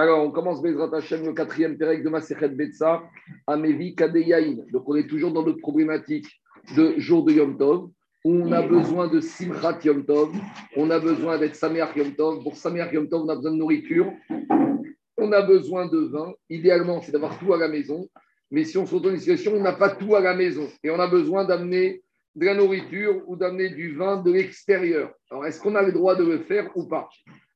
Alors, on commence Bezrat Hashem, le quatrième pérec de Masechet Betsa, Amevi Kadeyaïn. Donc, on est toujours dans notre problématique de jour de Yom Tov, où on a besoin de Simchat Yom Tov, on a besoin d'être Sameach Yom Tov. Pour Sameach Yom Tov, on a besoin de nourriture, on a besoin de vin. Idéalement, c'est d'avoir tout à la maison. Mais si on se retrouve dans une situation où on n'a pas tout à la maison et on a besoin d'amener de la nourriture ou d'amener du vin de l'extérieur. Alors, est-ce qu'on a le droit de le faire ou pas?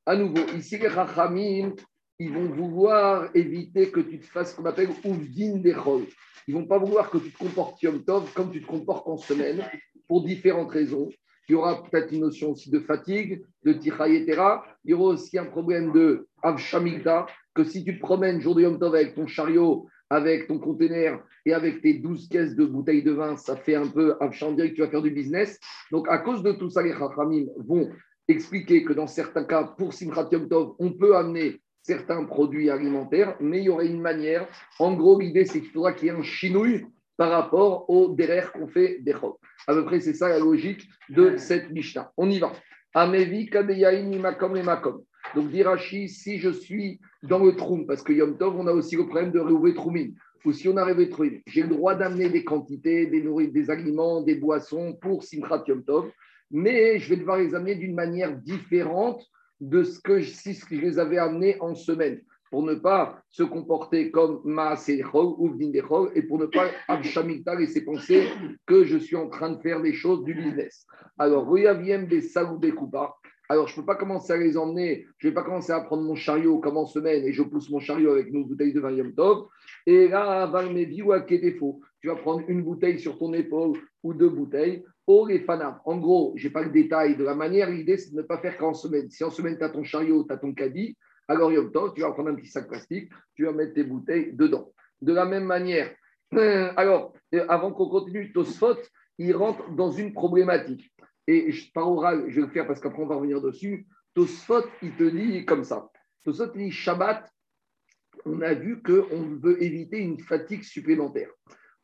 À nouveau, ici, les Rachamim, ils vont vouloir éviter que tu te fasses ce qu'on appelle Ouvdin Dechol. Ils vont pas vouloir que tu te comportes Yom Tov comme tu te comportes en semaine, pour différentes raisons. Il y aura peut-être une notion aussi de fatigue, de tichayetera. Il y aura aussi un problème de avshamigda, que si tu te promènes jour de Yom Tov avec ton chariot, avec ton conteneur et avec tes 12 caisses de bouteilles de vin, ça fait un peu avshamdir que tu vas faire du business. Donc, à cause de tout ça, les chachamim vont expliquer que dans certains cas, pour Simchat Yom Tov, on peut amener certains produits alimentaires, mais il y aurait une manière. En gros, l'idée, c'est qu'il faudra qu'il y ait un chinouille par rapport au derrière qu'on fait des chok. À peu près, c'est ça la logique de cette Mishnah. On y va. Amevi kadeyaïn makom et makom. Donc, dirachi, si je suis dans le troum, parce que Yom Tov, on a aussi le problème de réouvrir troumine. Ou si on a rêvé troum, j'ai le droit d'amener des quantités, des, des aliments, des boissons pour Simchat Yom Tov, mais je vais devoir les amener d'une manière différente de ce que, si je les avais amenés en semaine, pour ne pas se comporter comme Maasechol ou Vindechol et pour ne pas Abshamita laisser penser que je suis en train de faire des choses du business. Alors, des. Alors, je ne peux pas commencer à les emmener, je ne vais pas commencer à prendre mon chariot comme en semaine et je pousse mon chariot avec nos bouteilles de vin Yom Tov. Et là, défaut. Tu vas prendre une bouteille sur ton épaule ou deux bouteilles. En gros, je n'ai pas le détail de la manière. L'idée, c'est de ne pas faire qu'en semaine. Si en semaine, tu as ton chariot, tu as ton caddie, alors Yom tu vas prendre un petit sac plastique, tu vas mettre tes bouteilles dedans. De la même manière, alors, euh, avant qu'on continue, Tosfot, il rentre dans une problématique. Et par oral, je vais le faire parce qu'après, on va revenir dessus. Tosfot, il te dit comme ça. Tosfot, il dit Shabbat, on a vu qu'on veut éviter une fatigue supplémentaire.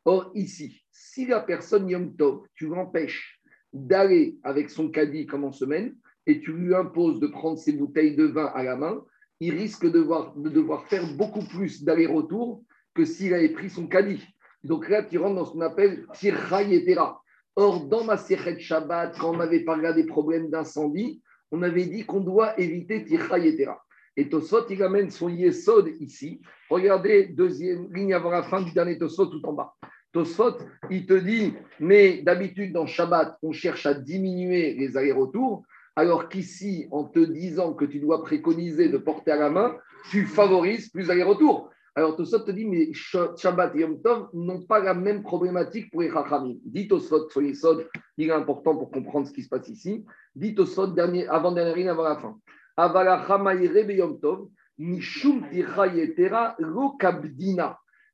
Or, ici, si la personne Yom Tov, tu l'empêches d'aller avec son caddie comme en semaine et tu lui imposes de prendre ses bouteilles de vin à la main, il risque de devoir, de devoir faire beaucoup plus d'aller-retour que s'il avait pris son caddie. Donc là, tu rentres dans ce qu'on appelle tirayetera. Or, dans ma Sechet Shabbat, quand on avait parlé des problèmes d'incendie, on avait dit qu'on doit éviter tirayetera. Et Tosot, il amène son Yesod ici. Regardez, deuxième ligne avant la fin du dernier Tosot, tout en bas. Tosfot, il te dit, mais d'habitude dans Shabbat, on cherche à diminuer les allers-retours, alors qu'ici, en te disant que tu dois préconiser de porter à la main, tu favorises plus allers-retours. Alors Tosfot te dit, mais Shabbat et Yom Tov n'ont pas la même problématique pour les Chachamim. Dit Tosfot sur il est important pour comprendre ce qui se passe ici. Dit Tosfot, dernier, avant dernière ligne, avant la fin.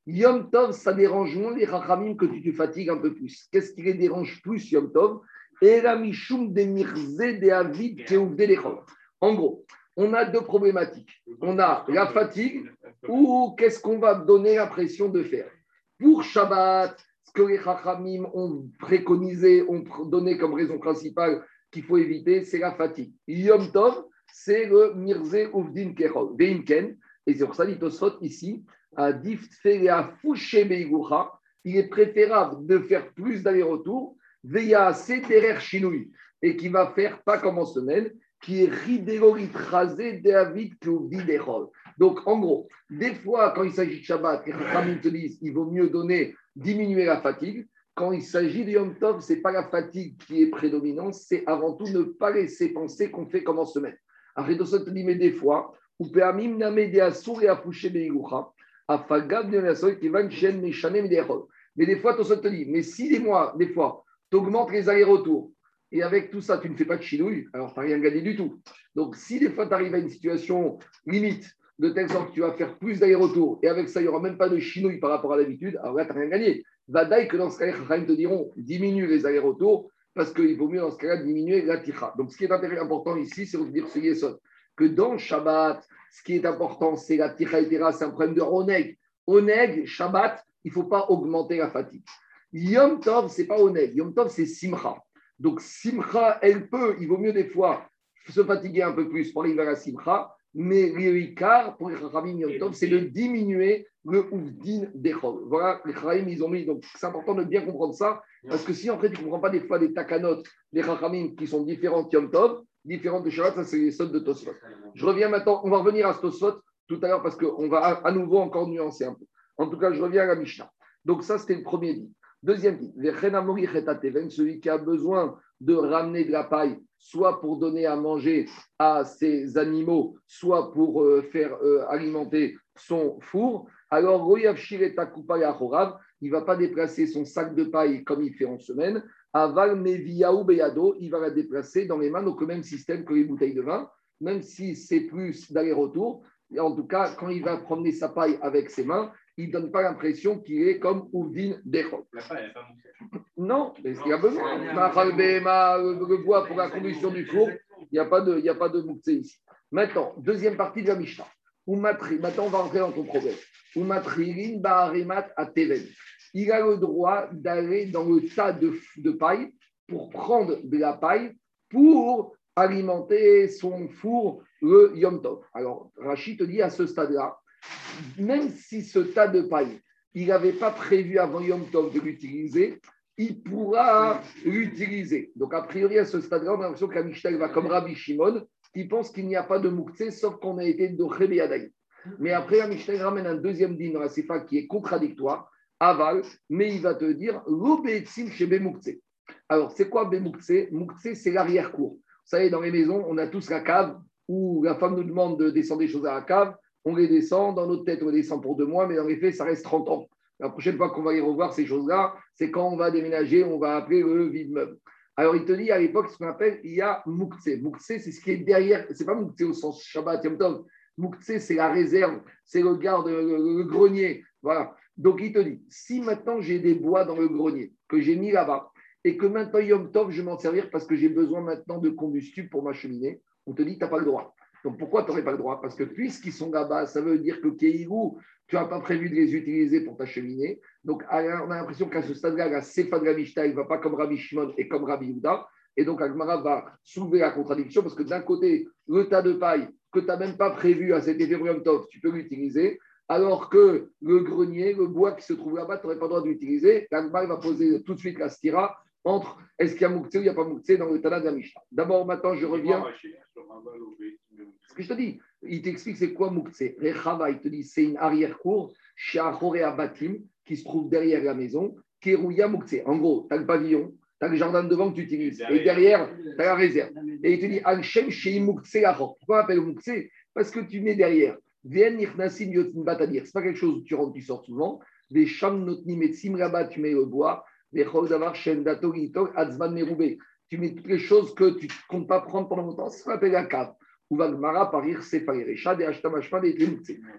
Yom Tov, ça dérange moins les Rachamim que tu te fatigues un peu plus. Qu'est-ce qui les dérange plus, Yom Tov? En gros, on a deux problématiques. On a la fatigue ou qu'est-ce qu'on va donner l'impression de faire? Pour Shabbat, ce que les Rachamim ont préconisé, ont donné comme raison principale qu'il faut éviter, c'est la fatigue. Yom Tov, c'est le Mirze Uvdin Kerol, Et c'est pour ça, dit ici, il est préférable de faire plus d'aller-retour, veya seterer chinouille, et qui va faire pas comme en semaine, qui est ridéorit rasé David Donc, en gros, des fois, quand il s'agit de Shabbat, les te disent il vaut mieux donner, diminuer la fatigue. Quand il s'agit de Yom Tov, ce n'est pas la fatigue qui est prédominante, c'est avant tout ne pas laisser penser qu'on fait comme en semaine. Après, te dit, mais des fois, ou Péamim Namedea Sour et Apouché Beigucha, mais des fois, tu te dit, mais si des mois, des fois, tu augmentes les allers-retours, et avec tout ça, tu ne fais pas de chinouille, alors tu n'as rien gagné du tout. Donc, si des fois, tu arrives à une situation limite, de telle sorte que tu vas faire plus d'allers-retours, et avec ça, il n'y aura même pas de chinouille par rapport à l'habitude, alors là, tu n'as rien gagné. Vadaï que dans ce cas-là, te diront, diminue les allers-retours, parce qu'il vaut mieux dans ce cas-là diminuer la ticha. Donc, ce qui est important ici, c'est de dire ce Yesod, que dans Shabbat, ce qui est important, c'est la ticha c'est un problème de oneg. Oneg, Shabbat, il ne faut pas augmenter la fatigue. Yom Tov, ce n'est pas oneg. Yom Tov, c'est simcha. Donc, simcha, elle peut, il vaut mieux des fois se fatiguer un peu plus pour arriver à la simcha, Mais l'Ikar, pour les Chachamim Yom c'est de diminuer le Ouvdin d'Echol. Voilà, les Chachamim, ils ont mis. Donc, c'est important de bien comprendre ça, parce que si en fait, tu ne comprends pas des fois des takanot, des Chachamim qui sont différentes Yom Tov, différentes de Shabbat, ça c'est les sottes de Tosfot. Je reviens maintenant, on va revenir à Tosfot tout à l'heure, parce qu'on va à, nouveau encore nuancer un peu. En tout cas, je reviens à la Mishnah. Donc, ça, c'était le premier dit. Deuxième dit, celui qui a besoin de ramener de la paille, soit pour donner à manger à ses animaux, soit pour euh, faire euh, alimenter son four, alors il ne va pas déplacer son sac de paille comme il fait en semaine. Aval Beyado, il va la déplacer dans les mains, donc le même système que les bouteilles de vin, même si c'est plus d'aller-retour. En tout cas, quand il va promener sa paille avec ses mains, il ne donne pas l'impression qu'il est comme Ouvdin Dechot. Non, mais il y a besoin. Le bois pour la combustion du four, il n'y a pas de, il a pas de ici. Maintenant, deuxième partie de la Mishnah. Maintenant, on va rentrer dans ton problème. Il a le droit d'aller dans le tas de, de paille pour prendre de la paille pour alimenter son four le Yom Tov. Alors, Rachid te dit à ce stade-là, même si ce tas de paille, il n'avait pas prévu avant Yom Tov de l'utiliser, il pourra l'utiliser. Donc, a priori, à ce stade-là, on a l'impression que va comme Rabbi Shimon, qui pense qu'il n'y a pas de Mouktsé, sauf qu'on a été de Adaï. Mais après, la Mishnah ramène un deuxième din Sefa qui est contradictoire, aval, mais il va te dire l'obétsim chez Bemouktsé. Alors, c'est quoi Bemouktsé Mouktsé, c'est l'arrière-cour. Vous savez, dans les maisons, on a tous la cave où la femme nous demande de descendre des choses à la cave on les descend, dans notre tête, on les descend pour deux mois, mais dans les faits, ça reste 30 ans. La prochaine fois qu'on va y revoir ces choses-là, c'est quand on va déménager, on va appeler le vide-meuble. Alors, il te dit à l'époque ce qu'on appelle, il y a Moukse. Moukse, c'est ce qui est derrière, c'est pas Moukse au sens Shabbat, Yom Tov. Moukse, c'est la réserve, c'est le garde, le, grenier. Voilà. Donc, il te dit, si maintenant j'ai des bois dans le grenier que j'ai mis là-bas et que maintenant Yom Tov, je vais m'en servir parce que j'ai besoin maintenant de combustible pour ma cheminée, on te dit, tu n'as pas le droit. Donc pourquoi tu n'aurais pas le droit? Parce que puisqu'ils sont là-bas, ça veut dire que Keirou, tu n'as pas prévu de les utiliser pour ta cheminée. Donc on a l'impression qu'à ce stade-là, la Sefa de il ne va pas comme Rabbi Shimon et comme Rabbi Yuda. Et donc Agmara va soulever la contradiction parce que d'un côté, le tas de paille que tu n'as même pas prévu à cet effet Tov, tu peux l'utiliser. Alors que le grenier, le bois qui se trouve là-bas, tu n'aurais pas le droit d'utiliser. Agmara va poser tout de suite la stira entre est-ce qu'il y a Mouktsé ou il n'y a pas Mouktsé dans le Tana de la Mishnah. D'abord, maintenant, je reviens que je te dis. Il t'explique c'est quoi Mouktsé. Rechava, il te dit c'est une arrière-cour chez Batim qui se trouve derrière la maison. Kerouya Mouktsé. En gros, tu as le pavillon, tu as le jardin devant que tu utilises. Et derrière, tu as la réserve. Et il te dit Al-Shem chez Mouktsé Pourquoi on appelle Mouktsé Parce que tu mets derrière. Vien Nirnasim Yotin Batadir. Ce n'est pas quelque chose où tu rentres, tu sors souvent. Des Sham Notni Metsim là-bas, tu mets le bois. Des. Tu mets toutes les choses que tu ne comptes pas prendre pendant longtemps. C'est ce qu'on appelle la cave.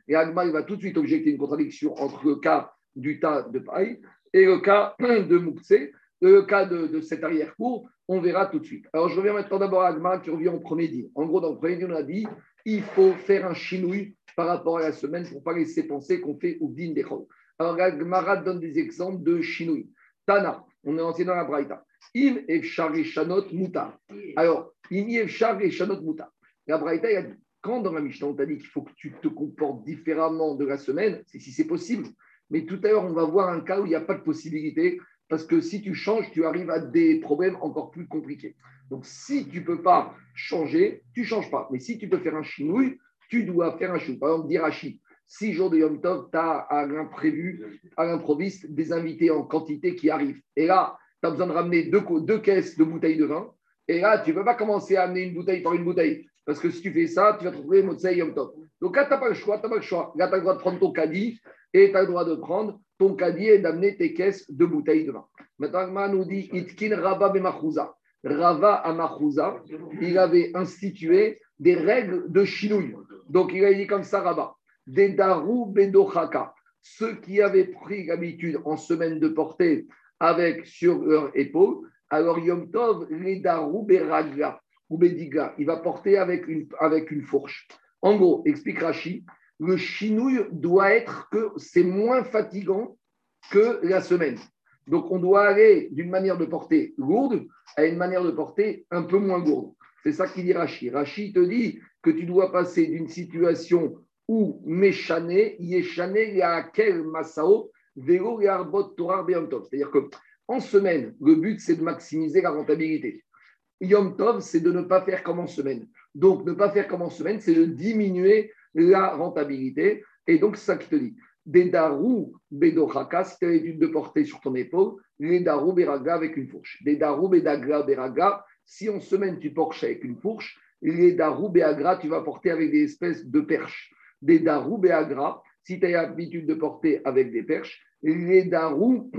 Et Agma, il va tout de suite objecter une contradiction entre le cas du tas de paille et le cas de Moukse, le cas de, cette arrière-cour. On verra tout de suite. Alors, je reviens maintenant d'abord à Agma qui revient au premier dit. En gros, dans le premier dit, on a dit il faut faire un chinouille par rapport à la semaine pour ne pas laisser penser qu'on fait Oudin Dechol. Alors, Agmara donne des exemples de chinouille. Tana, on est ancien dans la Braïta. Im efshar shanot mutar. Alors, im efshar shanot mutar. La Braïta, il a dit, quand dans la Mishnah, on t'a dit qu'il faut que tu te comportes différemment de la semaine, c'est si c'est possible. Mais tout à l'heure, on va voir un cas où il n'y a pas de possibilité, parce que si tu changes, tu arrives à des problèmes encore plus compliqués. Donc, si tu ne peux pas changer, tu ne changes pas. Mais si tu peux faire un chinouille, tu dois faire un chou. Par exemple, Dirachi, six jours de Yom Tov, tu as à l'imprévu, à l'improviste, des invités en quantité qui arrivent. Et là, tu as besoin de ramener deux, caisses de bouteilles de vin. Et là, tu ne peux pas commencer à amener une bouteille par une bouteille. Parce que si tu fais ça, tu vas trouver Motsei Yom Tov. Donc là, tu n'as pas le choix, tu pas le choix. Là, tu as le droit de prendre ton caddie et tu as le droit de prendre ton caddie et d'amener tes caisses de bouteilles de vin. Maintenant, nous dit Itkin Rava Bemachouza. Rava Amachouza, il avait institué des règles de chinouille. Donc, il a dit comme ça Rava Des Daru Bedochaka. Ceux qui avaient pris l'habitude en semaine de porter avec sur leur épaule, alors Yom Tov, les Daru Beragla il va porter avec une, avec une fourche. En gros, explique Rachi, le chinouille doit être que c'est moins fatigant que la semaine. Donc, on doit aller d'une manière de porter lourde à une manière de porter un peu moins lourde. C'est ça qu'il dit Rachi. Rachi te dit que tu dois passer d'une situation où méchané, yéchané, quel masao, vélo et arbot torah C'est-à-dire que en semaine, le but, c'est de maximiser la rentabilité. Yom Tov, c'est de ne pas faire comme en semaine. Donc, ne pas faire comme en semaine, c'est de diminuer la rentabilité. Et donc, c'est ça qui te dit. Des darou bedochaka, si tu as l'étude de porter sur ton épaule, les darou beraga avec une fourche. Des darou bedagra si en semaine tu porches avec une fourche, les darou beagra, tu vas porter avec des espèces de perches. Des darou beagra, si tu as l'habitude de porter avec des perches, les darou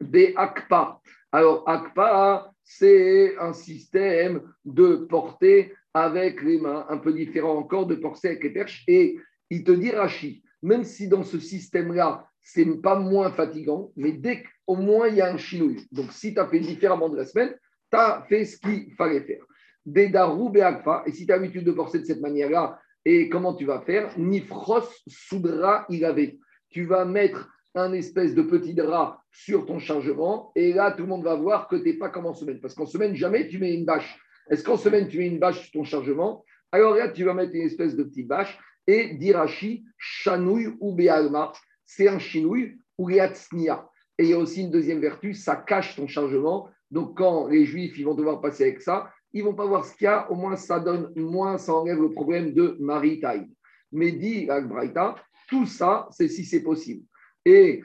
beakpa. Alors, akpa, c'est un système de porter avec les mains, un peu différent encore de porter avec les perches. Et il te dit, Rachi, même si dans ce système-là, c'est pas moins fatigant, mais dès qu'au moins il y a un chinouille. Donc, si tu as fait différemment de la semaine, tu as fait ce qu'il fallait faire. Dedarou beakpa, et si tu as l'habitude de porter de cette manière-là, et comment tu vas faire? Nifros soudra avait. Tu vas mettre un espèce de petit drap sur ton chargement, et là, tout le monde va voir que tu n'es pas comme en semaine. Parce qu'en semaine, jamais tu mets une bâche. Est-ce qu'en semaine, tu mets une bâche sur ton chargement? Alors là, tu vas mettre une espèce de petite bâche, et dirachi, chanouille ou béalma, c'est un chinouille ou yatsnia. Et il y a aussi une deuxième vertu, ça cache ton chargement. Donc, quand les juifs ils vont devoir passer avec ça, ils vont pas voir ce qu'il y a, au moins ça donne, moins ça enlève le problème de maritime. Mais dit Agbraïta, tout ça, c'est si c'est possible. Et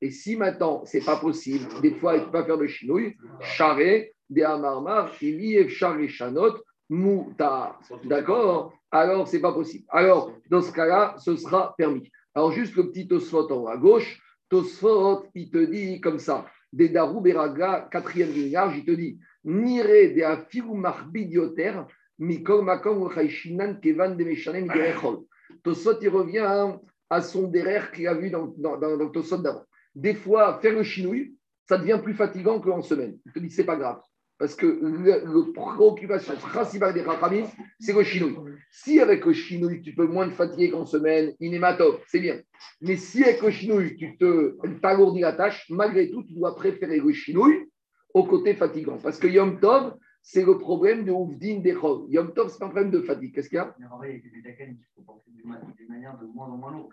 et si maintenant c'est pas possible, des fois il ne peut pas faire de chinouille, charé, des amarmar, il et chanot, moutar. D'accord? Alors c'est pas possible. Alors dans ce cas-là, ce sera permis. Alors juste le petit Tosfot en haut à gauche, Tosfot, il te dit comme ça, des Darou quatrième ligne large, il te dit, Nire de afiru marbidioter, mikol makom kevan de meshanem Tosfot, il revient à son derrière qu'il a vu dans, dans, dans, Tosot d'avant. Des fois, faire le chinouille, ça devient plus fatigant qu'en semaine. Il te dit, c'est pas grave. Parce que la préoccupation principale des Rachamim, c'est le chinouille. Si avec le chinouille, tu peux moins te fatiguer qu'en semaine, inématop, c'est bien. Mais si avec le chinouille, tu te t'alourdis la tâche, malgré tout, tu dois préférer le chinouille au côté fatigant. Parce que Yom Tov, c'est le problème de Ouvdin Dechov. Yom Tov, c'est un problème de fatigue. Qu'est-ce qu'il y a? Il y a des manières de moins en moins.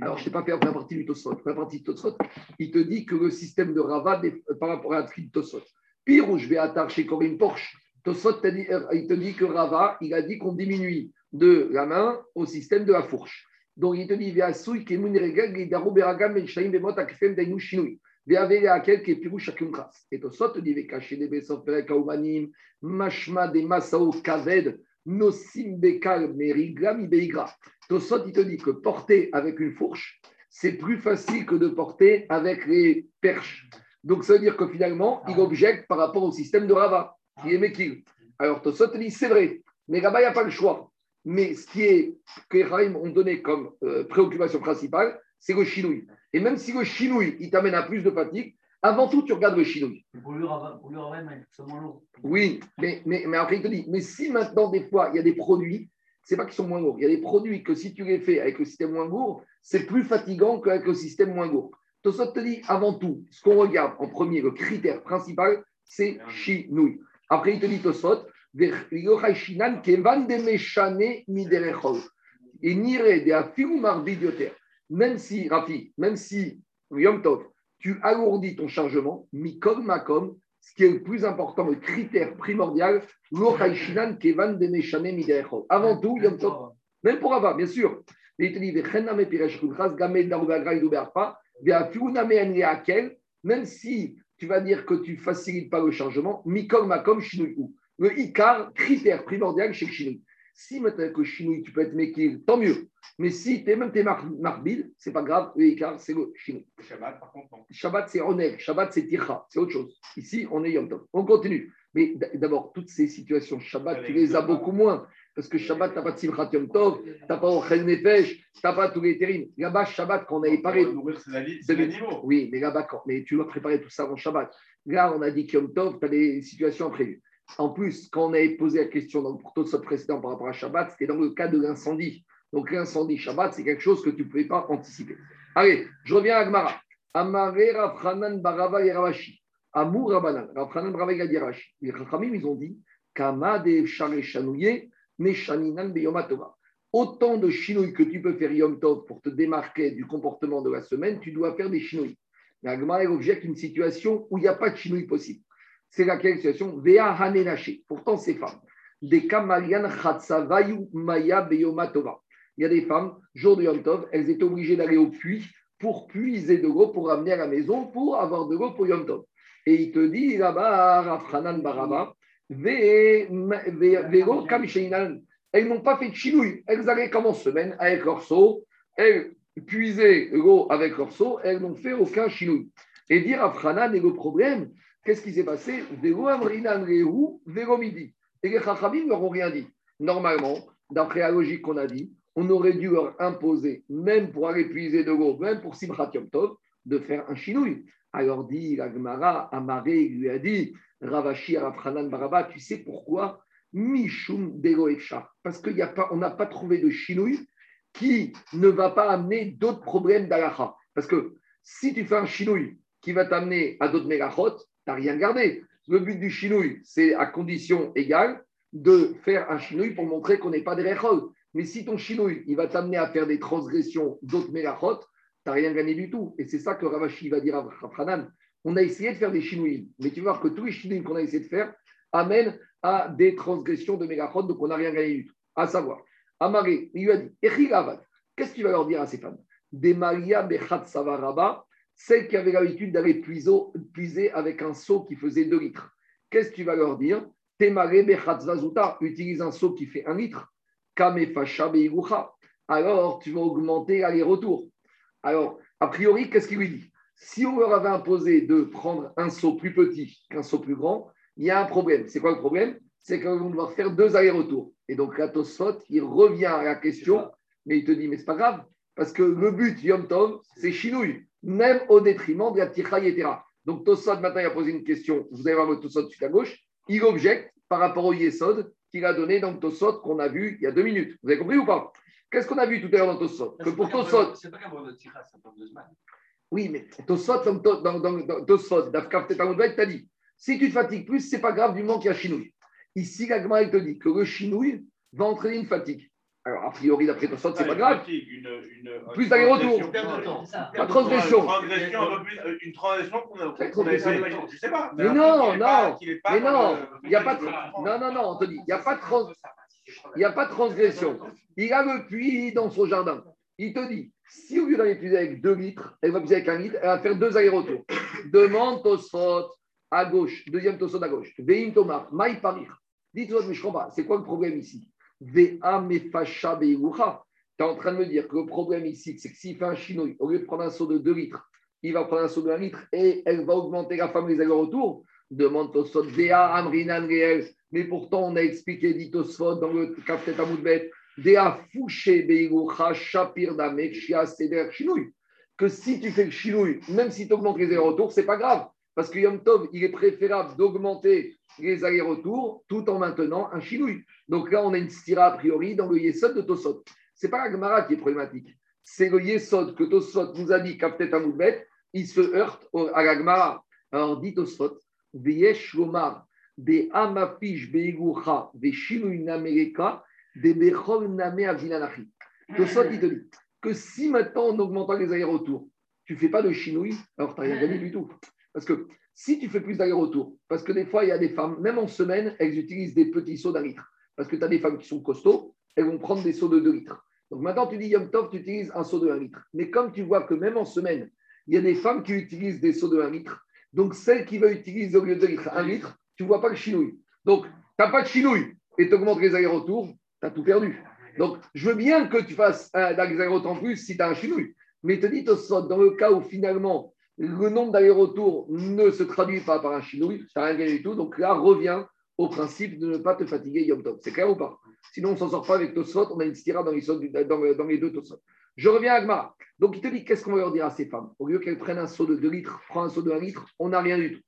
Alors, je ne sais pas faire la partie du Tosot. La partie du Tosot, il te dit que le système de Rava par rapport à la de Tosot. Pire où je vais attacher chez Corinne Porsche, Tosot, euh, il te dit que Rava, il a dit qu'on diminue de la main au système de la fourche. Donc, il te dit, et Tosot dit, cacher des Kaumanim, Mashma des Masao Kaved, Nosim Bekal Meriglam Ibeigra. Tosot, il te dit que porter avec une fourche, c'est plus facile que de porter avec les perches. Donc, ça veut dire que finalement, il objecte par rapport au système de Rava, qui est Mekil. Alors, Tosot dit, c'est vrai, mais là-bas, il n'y a pas le choix. Mais ce qui est que les ont donné comme euh, préoccupation principale, c'est le chinouille. Et même si le chinouille, il t'amène à plus de fatigue, avant tout, tu regardes le chinouille. Pour lui, c'est moins lourd. Oui, mais, mais, mais après, il te dit, mais si maintenant, des fois, il y a des produits c'est pas qu'ils sont moins lourds. Il y a des produits que si tu les fais avec le système moins lourd, c'est plus fatigant qu'avec le système moins lourd. Tosot te dit avant tout, ce qu'on regarde en premier, le critère principal, c'est chinouille. Après, il te dit Tosot, même si, Rafi, même si, Yom Tov, tu alourdis ton chargement, mikom makom, ce qui est le plus important, le critère primordial, avant tout, même pour Ava, bien sûr. Mais il te dit, même si tu vas dire que tu ne facilites pas le chargement, mikol makom Le ikar, critère primordial chez Si maintenant que le tu peux être mekil, tant mieux. Mais si es, même tu es marbide, c'est pas grave, le c'est le chinois. Shabbat, par contre, Shabbat, c'est oneg. Shabbat, c'est tircha. C'est autre chose. Ici, on est yom tov. On continue. Mais d'abord, toutes ces situations Shabbat, tu les as beaucoup moins. Parce que Shabbat, tu n'as pas de Simchat Yom Tov, tu n'as pas Ochel Nefesh, tu n'as pas tous les terrines. Là-bas, Shabbat, quand on avait parlé. Oui, mais là-bas, mais tu dois préparer tout ça avant Shabbat. Là, on a dit Yom Tov, tu as des situations prévues. En plus, quand on avait posé la question dans le protocole précédent par rapport à Shabbat, c'était dans le cas de l'incendie. Donc l'incendie Shabbat, c'est quelque chose que tu ne pouvais pas anticiper. Allez, je reviens à Gmara. Amare Rafranan Barava Yeravashi. Amour Rabanan. Rafranan Barava Yeravashi. Les Rachamim, ils ont dit Kama de Chanouye, Meshaninan Beyomatova. Autant de chinouilles que tu peux faire Yom Tov pour te démarquer du comportement de la semaine, tu dois faire des chinouilles. Mais est objecte une situation où il n'y a pas de chinouille possible. C'est laquelle situation Vea Hanenaché. Pourtant, ces femmes. Des Kamalian Chatsavayu Maya Beyomatova. Il y a des femmes, jour de Yom Tov, elles étaient obligées d'aller au puits pour puiser de l'eau, pour ramener à la maison, pour avoir de l'eau pour Yom Tov. Et il te dit là-bas, Rafranan Baraba, elles n'ont pas fait de chinouille. Elles allaient comme en semaine avec leur seau, elles puisaient l'eau avec leur seau, elles n'ont fait aucun chinouille. Et dire à Franan, et le problème, qu'est-ce qui s'est passé Vélo Amrinan Midi. Et les Chachamim leur ont rien dit. Normalement, d'après la logique qu'on a dit, on aurait dû leur imposer, même pour aller puiser de l'eau, même pour Simchat Yom Tov, de faire un chinouille. Alors dit la Gemara, Amaré lui a dit, Ravashi Arafranan Baraba, tu sais pourquoi Mishum Parce qu'on n'a pas trouvé de chinouille qui ne va pas amener d'autres problèmes d'alacha. Parce que si tu fais un chinouille qui va t'amener à d'autres mégachot, tu n'as rien gardé. Le but du chinouille, c'est à condition égale de faire un chinouille pour montrer qu'on n'est pas des réchol. Mais si ton chinouille, il va t'amener à faire des transgressions d'autres mégachot, tu n'as rien gagné du tout. Et c'est ça que Ravashi va dire à Rafranan. On a essayé de faire des chinouilles, mais tu vas voir que tous les chinouilles qu'on a essayé de faire amènent à des transgressions de mégachot, donc on n'a rien gagné du tout. À savoir, Amaré, il lui a dit Qu'est-ce qu'il va leur dire à ces femmes? Des Maria Bechat Savaraba, celles qui avaient l'habitude d'aller puiser avec un seau qui faisait 2 litres. Qu'est-ce que tu vas leur dire? Utilise un seau qui fait 1 litre. Alors tu vas augmenter l'aller-retour. Alors, a priori, qu'est-ce qu'il lui dit? Si on leur avait imposé de prendre un seau plus petit qu'un seau plus grand, il y a un problème. C'est quoi le problème? C'est qu'ils vont devoir faire deux allers-retours. Et donc, la Tosfot, il revient à la question, mais il te dit, mais c'est pas grave, parce que le but, Yom Tov, c'est chinouille, même au détriment de la Ticha Yetera. Donc, Tosfot, maintenant, il a posé une question. Vous allez voir le Tosfot tout à gauche. Il objecte par rapport au Yesod qu'il a donné dans le Tosfot qu'on a vu il y a deux minutes. Vous avez compris ou pas? Qu'est-ce qu'on a vu tout à l'heure dans Tosfot Que pour Tosfot. C'est pas de Ticha, c'est pas de Oui, mais Tosfot, dans, dans, Dafkaf t'as dit si tu te fatigues plus, c'est pas grave du moment qu'il y a chinouille. Ici, l'agma, il te dit que le chinouille va entraîner une fatigue. Alors, a priori, d'après ton sort, c'est pas grave. plus d'aller-retour. La transgression. Une transgression qu'on a, fait. Je sais pas. Mais, non, non. Mais non. Il n'y a pas de. Non, non, non. Il n'y a pas de Il n'y a pas de transgression. Il a le puits dans son jardin. Il te dit, si au lieu d'aller puiser avec 2 litres, elle va puiser avec 1 litre, elle va faire deux allers-retours. Demande Tosfot à gauche, deuxième Tosfot à gauche. Veim Tomar, Maï Parir. Dites-moi, mais je comprends pas. C'est quoi le problème ici? Tu es en train de me dire que le problème ici, c'est que s'il fait un chinouille, au lieu de prendre un seau de 2 litres, il va prendre un seau de 1 litre et elle va augmenter la femme les allers-retours. Demande Tosfot, Dea Amrinan Reel. Mais pourtant, on a expliqué, dit Tosfot, dans le Kaftet Amoudbet, Dea Fouché Beirucha Shapir Damek Shia Seder Chinouille. Que si tu fais le chinouille, même si tu augmentes les allers-retours, c'est pas grave. Parce que Yom Tov, il est préférable d'augmenter les allers-retours tout en maintenant un chinouille. Donc là, on a une stira a priori dans le Yesod de Tosot. Ce n'est pas la Gemara qui est problématique. C'est le Yesod que Tosot nous a dit qu'à peut-être il se heurte à la Gemara. Alors dit Tosot, Veyesh Lomar, de Amafish Beigucha, de Shinouy Namereka, de Bechol Name. Tosot, il te dit que si maintenant, en augmentant les allers-retours, tu ne fais pas de chinouille, alors tu n'as rien gagné du tout. Parce que si tu fais plus d'aller-retour, parce que des fois, il y a des femmes, même en semaine, elles utilisent des petits seaux d'un litre. Parce que tu as des femmes qui sont costauds, elles vont prendre des seaux de 2 litres. Donc maintenant, tu dis Yom Tov, tu utilises un seau de 1 litre. Mais comme tu vois que même en semaine, il y a des femmes qui utilisent des seaux de 1 litre, donc celle qui va utiliser au lieu de 2 litres 1 litre, tu ne vois pas le chinouille. Donc, tu n'as pas de chinouille et tu augmentes les allers-retours, tu as tout perdu. Donc, je veux bien que tu fasses des allers-retours en plus si tu as un chinouille. Mais te dis, dans le cas où finalement le nombre d'allers-retours ne se traduit pas par un chinouille, ça n'a rien gagné du tout. Donc là, reviens au principe de ne pas te fatiguer Yom Tov. C'est clair ou pas? Sinon, on ne s'en sort pas avec Tosfot, on a une stira dans les, deux Tosfot. Je reviens à Agmara. Donc, il te dit qu'est-ce qu'on va leur dire à ces femmes? Au lieu qu'elles prennent un seau de 2 litres, prends un seau de 1 litre, on n'a rien du tout.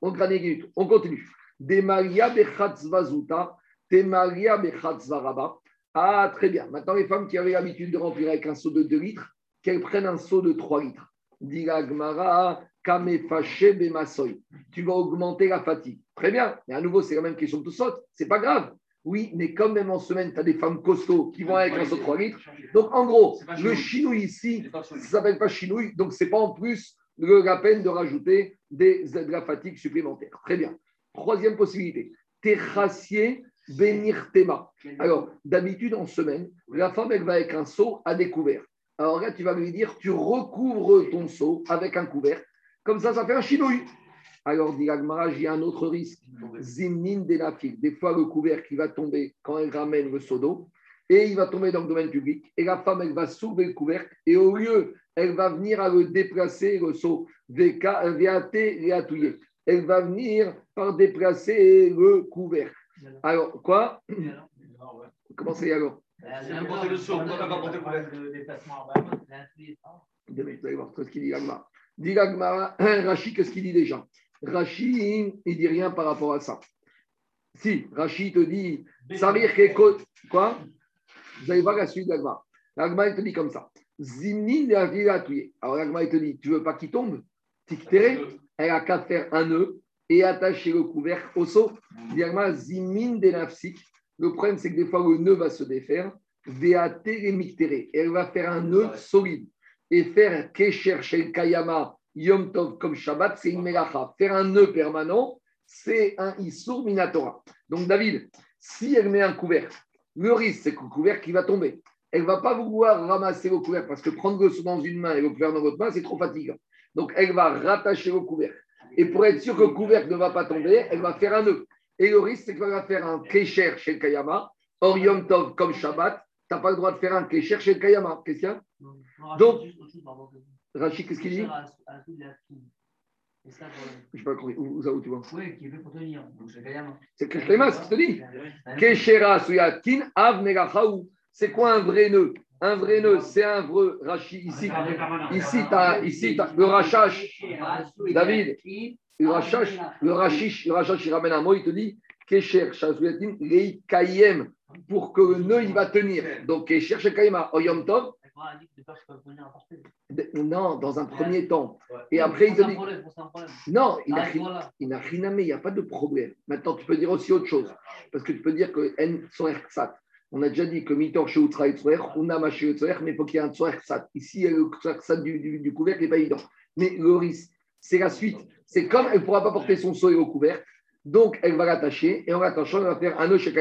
On n'a rien du tout. On continue. Demaria bechatzvazuta, demaria bechatzvaraba. Ah, très bien. Maintenant, les femmes qui avaient l'habitude de remplir avec un seau de 2 litres, qu'elles prennent un seau de 3 litres. Dit Gmara. Tu vas augmenter la fatigue. Très bien. Mais à nouveau, c'est la même question de tout saute. C'est pas grave. Oui, mais comme même en semaine, tu as des femmes costauds qui vont avec un saut 3 litres. Donc, en gros, le chinouille ici, ça ne s'appelle pas chinouille. Donc, ce n'est pas en plus la peine de rajouter des, de la fatigue supplémentaire. Très bien. Troisième possibilité. Terrassier bénir tema. Alors, d'habitude, en semaine, la femme, elle va avec un seau à découvert. Alors là, tu vas lui dire, tu recouvres ton seau avec un couvert. Comme ça, ça fait un chinouille. Alors, dit il y a un autre risque. Zimnin de la file. Des fois, le couvert qui va tomber quand elle ramène le seau d'eau, et il va tomber dans le domaine public. Et la femme, elle va soulever le couvercle, et au lieu, elle va venir à le déplacer, le seau, et Elle va venir par déplacer le couvercle. Alors, quoi? Comment c'est alors? Le seau, on va porter le déplacement à Vous allez voir ce qu'il dit Agma. Dit Agma, Rachid, qu'est-ce qu'il dit déjà? Rachid, il dit rien par rapport à ça. Si, Rachid te dit, Samir quoi? Vous allez voir la suite d'Agma. L'Agma, il te dit comme ça. Zimni Alors l'Agma, il te dit, tu veux pas qu'il tombe? Tiktere, elle a qu'à faire un nœud et attacher le couvercle au seau. L'Agma, Zimin de Le problème, c'est que des fois, le nœud va se défaire. Et elle va faire un nœud solide. Et faire un Kesher Shel Kayama Yom Tov comme Shabbat, c'est une melacha. Faire un nœud permanent, c'est un Issour Minatora. Donc, David, si elle met un couvercle, le risque, c'est que le couvercle va tomber. Elle ne va pas vouloir ramasser le couvercle parce que prendre le seau dans une main et le couvercle dans votre main, c'est trop fatigant. Donc, elle va rattacher le couvercle. Et pour être sûr que le couvercle ne va pas tomber, elle va faire un nœud. Et le risque, c'est qu'elle va faire un Kesher chez le Kayama, or Yom Tov comme Shabbat. Tu n'as pas le droit de faire un Kesher chez le Kayama. Qu'est-ce qu'il y a Donc, Rachid, qu'est-ce qu'il dit je n'ai pas compris. Où, où, tu vois Oui, qui veut pour tenir. c'est Kayama. C'est ce que je te dis. Keshera Suyatin Av Megachaou. C'est quoi un vrai nœud? Un vrai nœud, c'est un vrai Rachid. Ici, ici, tu as, ici, as, le rachash. David, le rachash, le rachish, le rachash, il ramène un mot, il te dit Kesher Shasuyatin Rei Kayem. Pour que le nœud, il va tenir. Donc, Kesher Shekayema, Oyom Tov. Non, dans un premier temps. Et après, il te dit. Non, il n'a rien il n'y a pas de problème. Maintenant, tu peux dire aussi autre chose. Parce que tu peux dire que N Ksat. On a déjà dit que Mitor chez Utra et on a Maché mais il faut qu'il y ait un Ksat. Ici, le Ksat du, du, du couvercle n'est pas évident. Mais le risque, c'est la suite. C'est comme elle ne pourra pas porter son soleil au couvercle, donc elle va l'attacher et en l'attachant, elle va faire un nœud chez.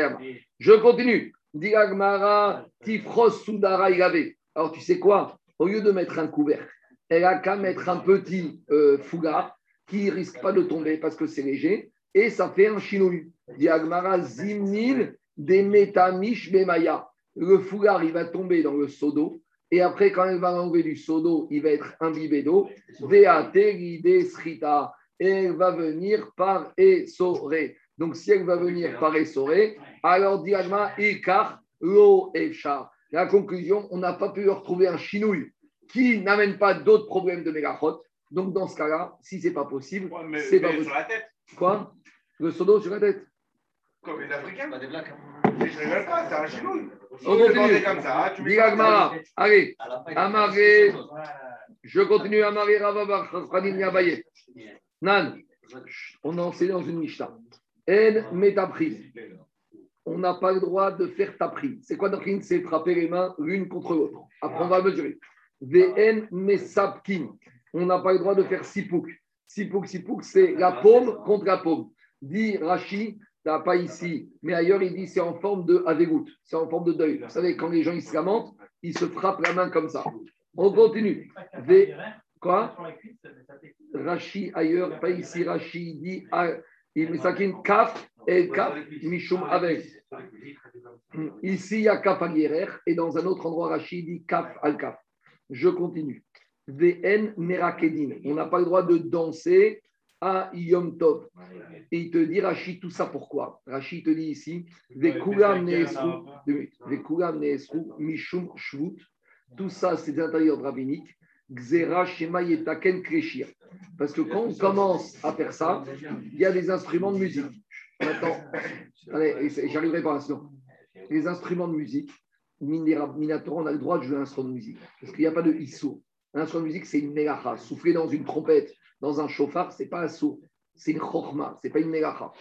Je continue. Diagmara, Tifros, Sudara. Alors, tu sais quoi? Au lieu de mettre un couvercle, elle a qu'à mettre un petit euh, qui risque pas de tomber parce que c'est léger et ça fait un chinouille. Diagmara zimnil des metamish bemaya. Le foulard, il va tomber dans le seau d'eau et après, quand elle va enlever du seau d'eau, il va être imbibé d'eau. srita. Et elle va venir par essoré. Donc, si elle va venir par essoré, alors diagma ikar lo efchar. La conclusion, on n'a pas pu retrouver un chinouille qui n'amène pas d'autres problèmes de mégachot. Donc, dans ce cas-là, si ce n'est pas possible, c'est pas possible. sur la tête. Quoi? Le sodo sur la tête. Comme les Africains. Pas des blagues. Hein. Je ne rigole pas, c'est un chinouille. On continue. Comme ça, tu Allez, amarré. Je continue à amarrer Ravabar, Yabaye. Nan, on a enseigné dans une Mishnah. En métaprise on n'a pas le droit de faire tapri. C'est quoi tapri C'est frapper les mains l'une contre l'autre. Après, on va mesurer. VN mesapkin. On n'a pas le droit de faire sipouk. Sipouk, sipouk, c'est la paume contre la paume. Dit Rashi, pas ici, mais ailleurs, il dit c'est en forme de avegout, c'est en forme de deuil. Vous savez, quand les gens ils se lamentent, ils se frappent la main comme ça. On continue. V... Quoi? Rashi ailleurs, pas ici, Rashi dit ah, il sakin kaf et kaf mishum avec. Ici, il y a kaf al et dans un autre endroit, Rachid dit kaf al kaf. Je continue. VN merakedin. On n'a pas le droit de danser à Yom Tov. Et il te dit, Rachid, tout ça pourquoi? Rachid te dit ici, neesru mishum shvut. Tout ça, c'est des intérieurs rabbiniques. Gzera Shema Yetaken Kreshir. Parce que quand on commence à faire ça, il y a des instruments de musique. Maintenant, j'arriverai pas sinon. Les instruments de musique, Minatora, on a le droit de jouer un instrument de musique. Parce qu'il n'y a pas de issou. Un instrument de musique, c'est une mélacha. Souffler dans une trompette dans un chauffard, ce n'est pas un sourd, c'est une chorma, ce n'est pas une mélacha.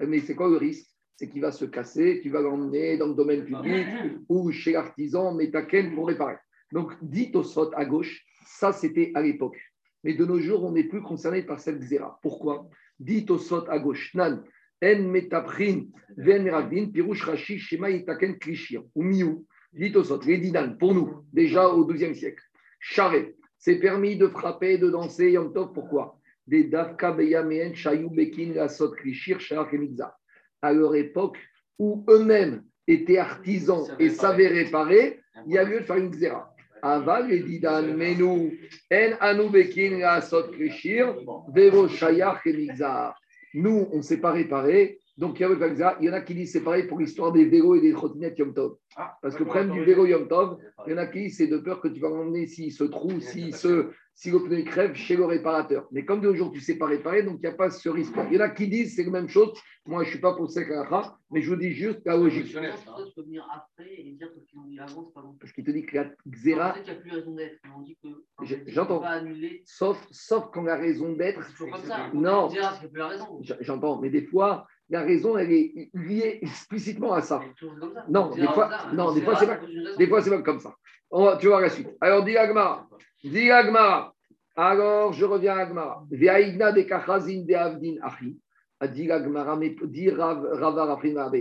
Mais c'est quoi le risque? C'est qu'il va se casser, tu vas l'emmener dans le domaine public ou chez l'artisan, métaken pour réparer. Donc, dit au sot à gauche, ça c'était à l'époque. Mais de nos jours, on n'est plus concerné par cette zéra. Pourquoi? Dit au sot à gauche, nan, en metaprin, ven ravin, pirouche rashi, shema itaken klishir, ou miou. Dit au sot, les dinan, pour nous, déjà au XIIe siècle. Charret, c'est permis de frapper, de danser, Yom Tov, pourquoi? Des dafka beyameen, shayou bekin, la sot et À leur époque, où eux-mêmes étaient artisans et savaient réparer, il y a lieu de faire une zéra. Aval et didan, mais nous, en anubekin la sot krishir, vevo shayach et Nous, on ne sait pas réparer. Donc, il y en a qui disent c'est pareil pour l'histoire des vélos et des trottinettes Yom Tov. Ah, Parce que le problème du vélo Yom Tov, il y en a qui disent c'est de peur que tu vas l'emmener s'il se trouve, s'il se, si le pneu crève chez le réparateur. Mais comme de jour, tu ne sais pas réparer, donc il n'y a pas ce risque. Il y en a qui disent c'est la même chose. Moi, je ne suis pas pour Sekaracha, mais je vous dis juste la logique. Parce qu'il te dit que la xéra, j'entends. peux pas annuler. sauf, sauf quand la raison d'être, C'est toujours comme ça. Non. J- j'entends, mais des fois, la raison, elle est liée explicitement à ça. Non, On des fois- non, On des fois, c'est pas-. Des fois, c'est pas comme ça. On va- tu vois la suite. Alors, dis Agmara. Agmara. Alors, je reviens à Agmara. Viaïgna de kachazin de avdin achi. A dit Agmara, mais dit Rav-.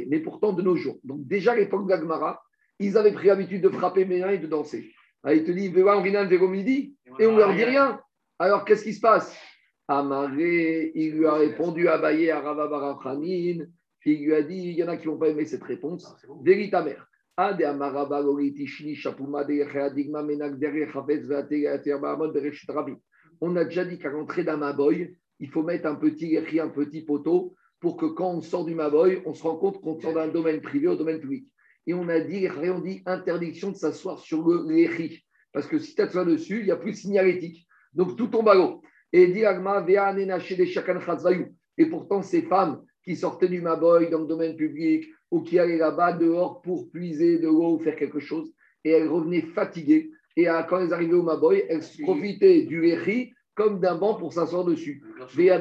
Mais pourtant, de nos jours. Donc, déjà à l'époque d'Agmara, ils avaient pris l'habitude de frapper mes mains et de danser. Ah, il te dit. Et on leur dit rien. Alors, qu'est-ce qui se passe? Amaré, il lui a répondu à Baye, à Rava Barafranin. Il lui a dit, il y en a qui n'ont pas aimé cette réponse. Ah, mère. On a déjà dit qu'à l'entrée d'un maboy, il faut mettre un petit écrit, un petit poteau, pour que quand on sort du maboy, on se rend compte qu'on sort d'un domaine privé au domaine public. Et on a dit, on dit interdiction de s'asseoir sur le l'écrit. Parce que si tu t'assois dessus, il n'y a plus de signalétique. Donc tout tombe à l'eau. Et dit Agma. Et pourtant, ces femmes qui sortaient du Maboy dans le domaine public ou qui allaient là-bas dehors pour puiser de l'eau ou faire quelque chose, et elles revenaient fatiguées. Et quand elles arrivaient au Maboy, elles profitaient du Lechi comme d'un banc pour s'asseoir dessus. Et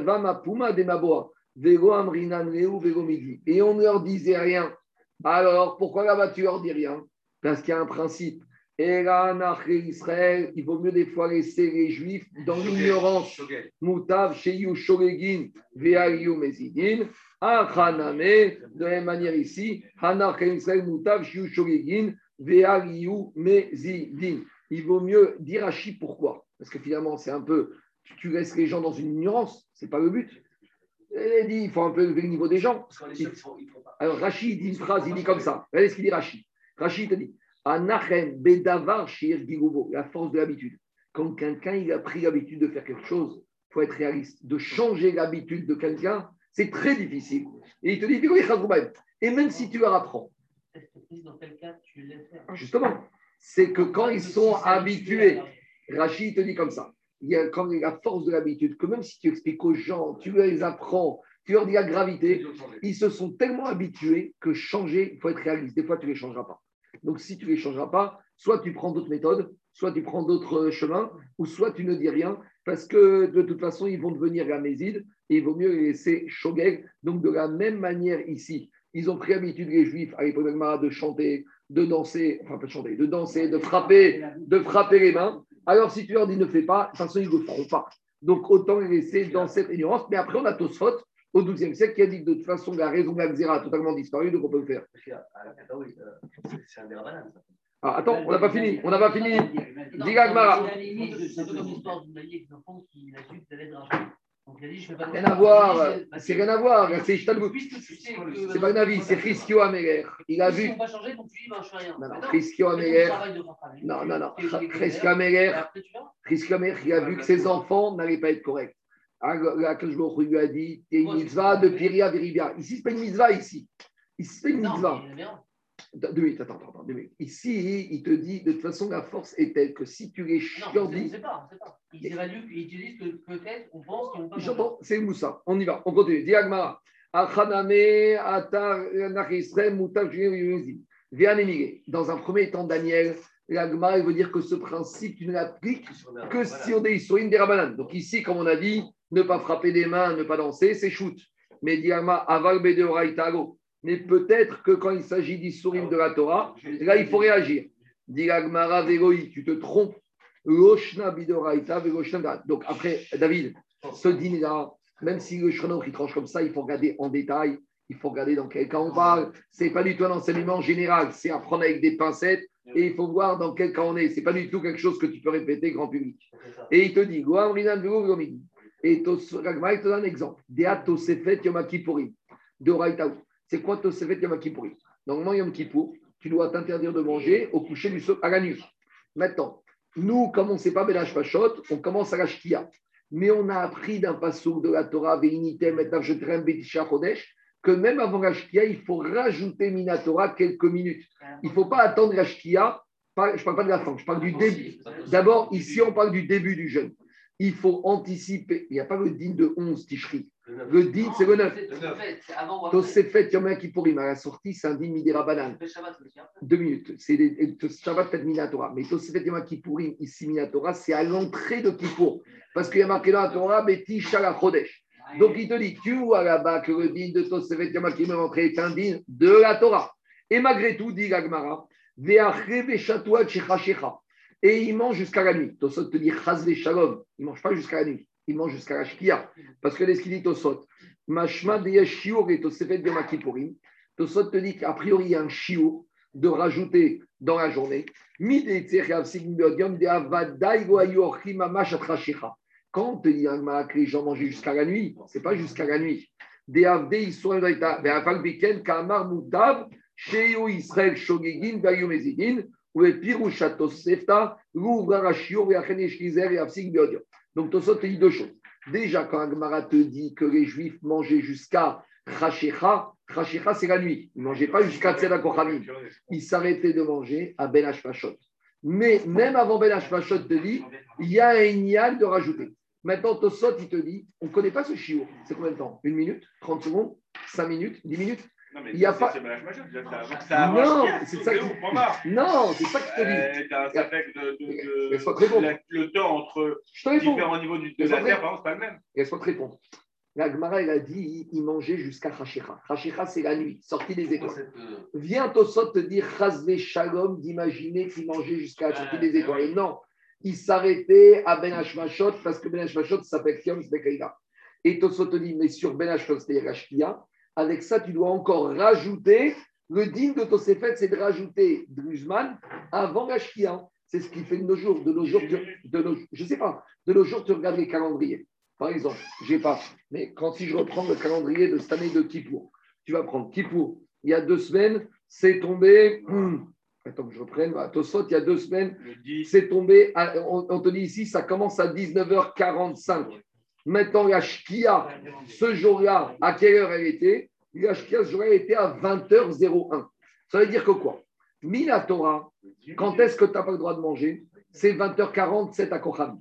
on ne leur disait rien. Alors, pourquoi là-bas tu leur dis rien? Parce qu'il y a un principe. Israël, il vaut mieux des fois laisser les Juifs dans l'ignorance. Moutav, Sheyu, Shoregin, Veayu, Mezidin, Achaname, de la même manière ici, Hanar, Israël, Moutav, Sheyu, Shoregin, Veayu, Mezidin. Il vaut mieux dire Rashi pourquoi Parce que finalement, c'est un peu, tu- laisses les gens dans une ignorance, c'est pas le but. Il dit, il faut un peu élever le niveau des gens. Parce qu'on est sûr qu'ils font- ils font pas. Alors Rashi dit une phrase, il dit comme ça. Regardez ce qu'il dit Rashi. Rashi te dit La force de l'habitude. Quand quelqu'un il a pris l'habitude de faire quelque chose, il faut être réaliste. De changer l'habitude de quelqu'un, c'est très difficile. Et il te dit. Et même si tu leur apprends, justement, c'est que quand ils sont habitués, Rachid te dit comme ça. Il y a quand la force de l'habitude, que même si tu expliques aux gens, tu les apprends, tu leur dis la gravité, ils se sont tellement habitués que changer, il faut être réaliste. Des fois, tu ne les changeras pas. Donc, si tu ne les changeras pas, soit tu prends d'autres méthodes, soit tu prends d'autres euh, chemins, ou soit tu ne dis rien, parce que de toute façon, ils vont devenir gamésides et il vaut mieux les laisser shogeg. Donc, de la même manière ici, ils ont pris l'habitude, les juifs, à l'époque de chanter, de danser, enfin, pas de chanter, de danser, de frapper, de frapper les mains. Alors, si tu leur dis ne fais pas, de toute façon, ils ne le feront pas. Donc, autant les laisser dans cette ignorance. Mais après, on a Tosfot, au XIIe siècle, qui a dit que de toute façon, la raison de la xéra a totalement disparu, donc on peut le faire. Euh, c'est- C'est un des rabbins, ça. Ah, attends, on n'a pas fini, on n'a pas fini. Dis Gagmara. Rien à voir, c'est rien à voir, c'est que- C'est pas une avis, c'est Chriskio Améler. Il a vu. ben. Non, non, ton Améler. Non, non, non. Chriskio Améler, il a vu que ses enfants n'allaient pas être corrects. Là, que je lui a dit, a une mitzvah de Piria Veribia. Ici, ce n'est pas une mitzvah, ici. Ici, c'est une Non, mitzvah. Deux minutes, attends, attends, deux minutes. Ici, il te dit, de toute façon, la force est telle que si tu les Non, on chiordis, ne sait pas, sait pas. Ils évaluent, ils te disent que peut-être, on pense qu'ils vont pas. J'entends, c'est Moussa. On y va, on continue. Diagmara. Achaname, Atar, Nachisrem, émigrer. Dans un premier temps, Daniel, l'Agma, il veut dire que ce principe, tu ne l'appliques que sur des Issoïm des Rabbanan. Donc ici, comme on a dit, ne pas frapper des mains, ne pas danser, c'est shoot. Mais Diagma, aval. Mais peut-être que quand il s'agit d'Issourim de la Torah, là, il faut réagir. Diagmara Vegoï, tu te trompes. Loshna bidoraita, vegoshna. Donc après, David, ce dîner-là, même si le chrono il tranche comme ça, il faut regarder en détail, il faut regarder dans quel cas on parle. Ce n'est pas du tout un enseignement général, c'est apprendre avec des pincettes et il faut voir dans quel cas on est. Ce n'est pas du tout quelque chose que tu peux répéter grand public. Et il te dit, et Ragma, il te donne un exemple. Dea Tosefet Yom Kippourim. De. C'est quoi Tosefet Yom Kippourim Normalement, Yom Kippour, tu dois t'interdire de manger au coucher du soleil à la nuit. Maintenant, nous, comme on ne sait pas Belach Pachot, on commence à la Shkia. Mais on a appris d'un passouk de la Torah, Veinitem et Betisha Chodesh, que même avant la Shkia, il faut rajouter Minatora quelques minutes. Il ne faut pas attendre la Shkia. Je ne parle pas de la fin, je parle du début. D'abord, ici, on parle du début du jeûne il faut anticiper. Il n'y a pas le din de 11 ticheries. Le din, c'est le 9. Tosefet Yom Kippourim, à la sortie, c'est un din Midera Banane. Deux minutes. C'est Shabbat fait Minatora. Mais Tosefet Yom Kippourim, ici Minatora, c'est à l'entrée de Kippour. Parce qu'il y a marqué dans la Torah, Beti Shala Chodesh. Donc il te dit, tu vois là-bas que le din de Tosefet Yom Kippourim est un din de la Torah. Et malgré tout, dit Gagmara, Ve'achre Ve'shatua Shecha et il mange jusqu'à la nuit. Tosot te dit Shalom, il ne mange pas jusqu'à la nuit, il mange jusqu'à la Shkia. Parce que ce qu'il dit Tosot, Mashma de Yeshiur et Tosefet de Makipurim, Tosot te dit qu'a priori il y a un shiur de rajouter dans la journée. Quand on te dit que les gens mangent jusqu'à la nuit, ce n'est pas jusqu'à la nuit. Donc, Tosot te dit deux choses. Déjà, quand Agmara te dit que les Juifs mangeaient jusqu'à Rachecha, Rachecha, c'est la nuit. Ils ne mangeaient pas jusqu'à Tzedak Ils s'arrêtaient de manger à Ben Hashpashot. Mais même avant Ben Hashpashot te dit, il y a un ignal de rajouter. Maintenant, Tosot, il te dit, on ne connaît pas ce chiot. C'est combien de temps? Une minute? 30 secondes? 5 minutes? 10 minutes? Non, mais il y a pas. Non, c'est ça qui. Non, c'est ça que je te dis. T'as un de, te répondre. Le temps entre différents niveaux du, de la terre, par exemple, c'est pas le même. Laisse-moi te répondre. La Gemara, elle a dit il mangeait jusqu'à Rachicha. Rachicha, c'est la nuit, sortie des étoiles. Viens Tosot te dire Chazve Shalom d'imaginer qu'il mangeait jusqu'à la sortie des étoiles. Non, il s'arrêtait à Ben Hashmashot parce que Ben Hashmashot s'appelle Kiom Bekaïda. Et Tosot te dit mais sur Ben Hashmashot, c'est-à-dire avec ça, tu dois encore rajouter. Le digne de Tosefet, c'est de rajouter Druzman avant la C'est ce qui fait de nos jours. De nos jours, de je ne sais pas, de nos jours, tu regardes les calendriers. Par exemple, je n'ai pas, mais quand si je reprends le calendrier de cette année de Kippour, tu vas prendre Kippour. Il y a deux semaines, c'est tombé. Attends que je reprenne. À Tosot, il y a deux semaines, c'est tombé. on, te dit ici, ça commence à 19h45. Maintenant, la Shkia, ce jour-là, à quelle heure elle était? La Shkia, ce jour-là, était à 20h01. Ça veut dire que quoi? Minatora, quand est-ce que tu n'as pas le droit de manger? C'est 20h47 à Kocham.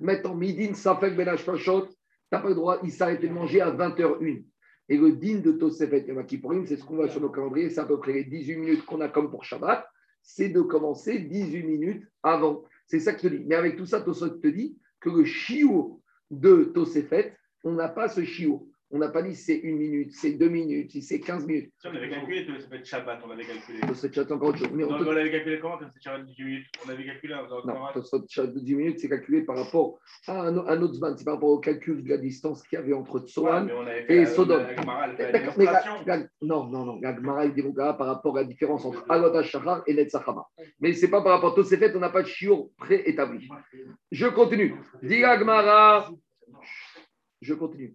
Maintenant, Midin, Safek, Benach Pashot, tu n'as pas le droit, il s'arrêtait de manger à 20h01. Et le din de Tosefet Yom c'est ce qu'on voit sur nos calendriers, c'est à peu près les 18 minutes qu'on a comme pour Shabbat, c'est de commencer 18 minutes avant. C'est ça que je te dis. Mais avec tout ça, Tosefet te dit que le chiot de Tosefet, on n'a pas ce chiot. On n'a pas dit c'est une minute, c'est deux minutes, c'est 15 minutes. Si on avait calculé Tosefet Shabbat, on avait calculé. Tosefet Shabbat, encore autre chose. Mais on, on l'avait calculé comment Tosefet Shabbat 18 minutes On avait calculé Non, Tosefet Shabbat 10 minutes, c'est calculé par rapport à un, autre zman, c'est par rapport au calcul de la distance qu'il y avait entre Tsoan et Sodom. Non, non, non. Gagmara, il dit par rapport à la différence entre Alot HaShachar et Netzachama. Mais ce n'est pas par rapport à Tosefet, on n'a pas de chiot préétabli. Je continue. Dit Gagmara. Je continue.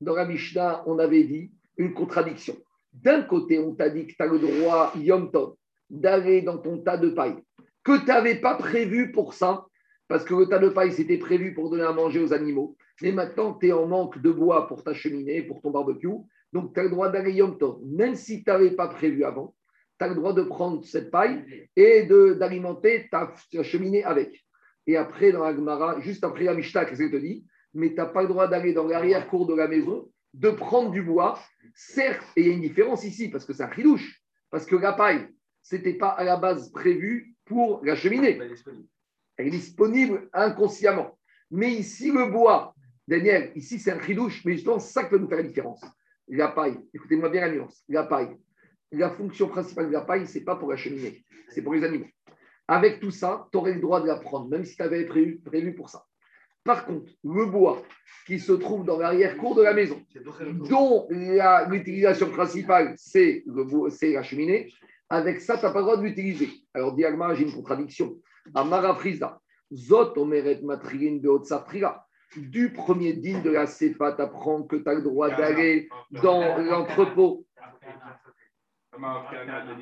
Dans la Mishnah, on avait dit une contradiction. D'un côté, on t'a dit que tu as le droit, Yom Tov, d'aller dans ton tas de paille, que tu n'avais pas prévu pour ça, parce que le tas de paille, c'était prévu pour donner à manger aux animaux. Mais maintenant, tu es en manque de bois pour ta cheminée, pour ton barbecue. Donc, tu as le droit d'aller Yom Tov. Même si tu n'avais pas prévu avant, tu as le droit de prendre cette paille et d'alimenter ta cheminée avec. Et après, dans la Gemara, juste après la Mishnah, qu'est-ce qu'elle te dit Mais tu n'as pas le droit d'aller dans l'arrière-cour de la maison, de prendre du bois. Certes, et il y a une différence ici, parce que c'est un chidouche, parce que la paille, ce n'était pas à la base prévu pour la cheminée. Elle est disponible inconsciemment. Mais ici, le bois, Daniel, ici, c'est un chidouche, mais justement, ça qui va nous faire la différence. La paille, écoutez-moi bien la nuance. La paille, la fonction principale de la paille, ce n'est pas pour la cheminée, c'est pour les animaux. Avec tout ça, tu aurais le droit de la prendre, même si tu avais prévu, prévu pour ça. Par contre, le bois qui se trouve dans l'arrière-cour de la maison, dont l'utilisation principale, c'est la cheminée, avec ça, tu n'as pas le droit de l'utiliser. Alors, Diagma, j'ai une contradiction. Amara Frisa, Zot Omeret Matrilin Beotsafrila. Du premier din de la CEFA, tu apprends que tu as le droit d'aller dans l'entrepôt.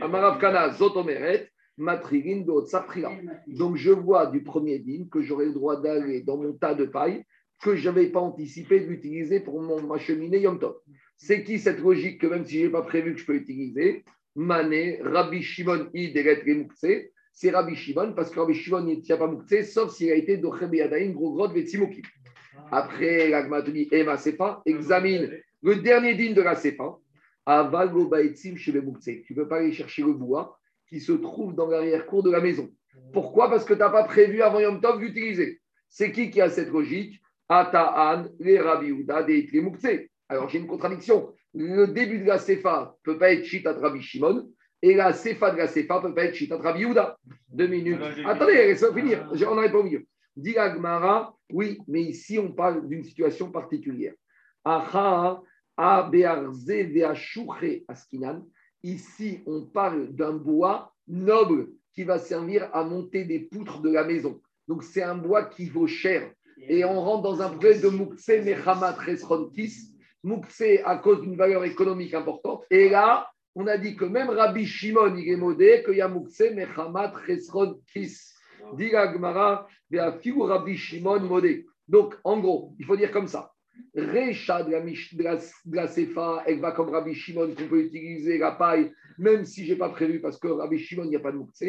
Amarav Kana, Zot Omeret Beotsafrila. Donc, je vois du premier din que j'aurai le droit d'aller dans mon tas de paille que je n'avais pas anticipé de l'utiliser pour mon, ma cheminée Yom Tov. C'est qui cette logique que même si je n'ai pas prévu que je peux utiliser? Mané, Rabbi Shimon, Ideret Remukse, c'est Rabbi Shimon, parce que Rabbi Shimon ne tient pas Mukse, sauf s'il a été Doche Beyadaïn, gros grotte, Vetsimoki. Après, l'Agma te dit, Ema Sefa, examine le dernier digne de la Sefa, Aval Baetzim chez. Tu ne peux pas aller chercher le bois qui se trouve dans l'arrière-cour de la maison. Pourquoi? Parce que tu n'as pas prévu avant Yom Tov d'utiliser. C'est qui qui a cette logique? Ata'an, les Rabbi Mukse. Alors j'ai une contradiction. Le début de la Sefa ne peut pas être Chitat Rabbi Shimon, et la Sefa de la Sefa ne peut pas être Chitat Rabbi. Deux minutes. Attendez, laissez-moi finir. Je- On n'arrive pas au milieu. Dit oui, mais ici on parle d'une situation particulière. Acha, abearze ve'ashuche askinan. Ici, on parle d'un bois noble qui va servir à monter des poutres de la maison. Donc, c'est un bois qui vaut cher. Et on rentre dans un projet de Mukse Mechamat Resronkis. Mukse à cause d'une valeur économique importante. Et là, on a dit que même Rabbi Shimon, il est modé, qu'il y a Mukse Mechamat Resronkis. Dit la Gemara, Ve'afigu Rabbi Shimon modé. Donc, en gros, il faut dire comme ça. Recha de la, de la, de la Sefa, elle va comme Rabbi Shimon, qu'on peut utiliser la paille, même si je n'ai pas prévu, parce que Rabbi Shimon, il n'y a pas de Mukse.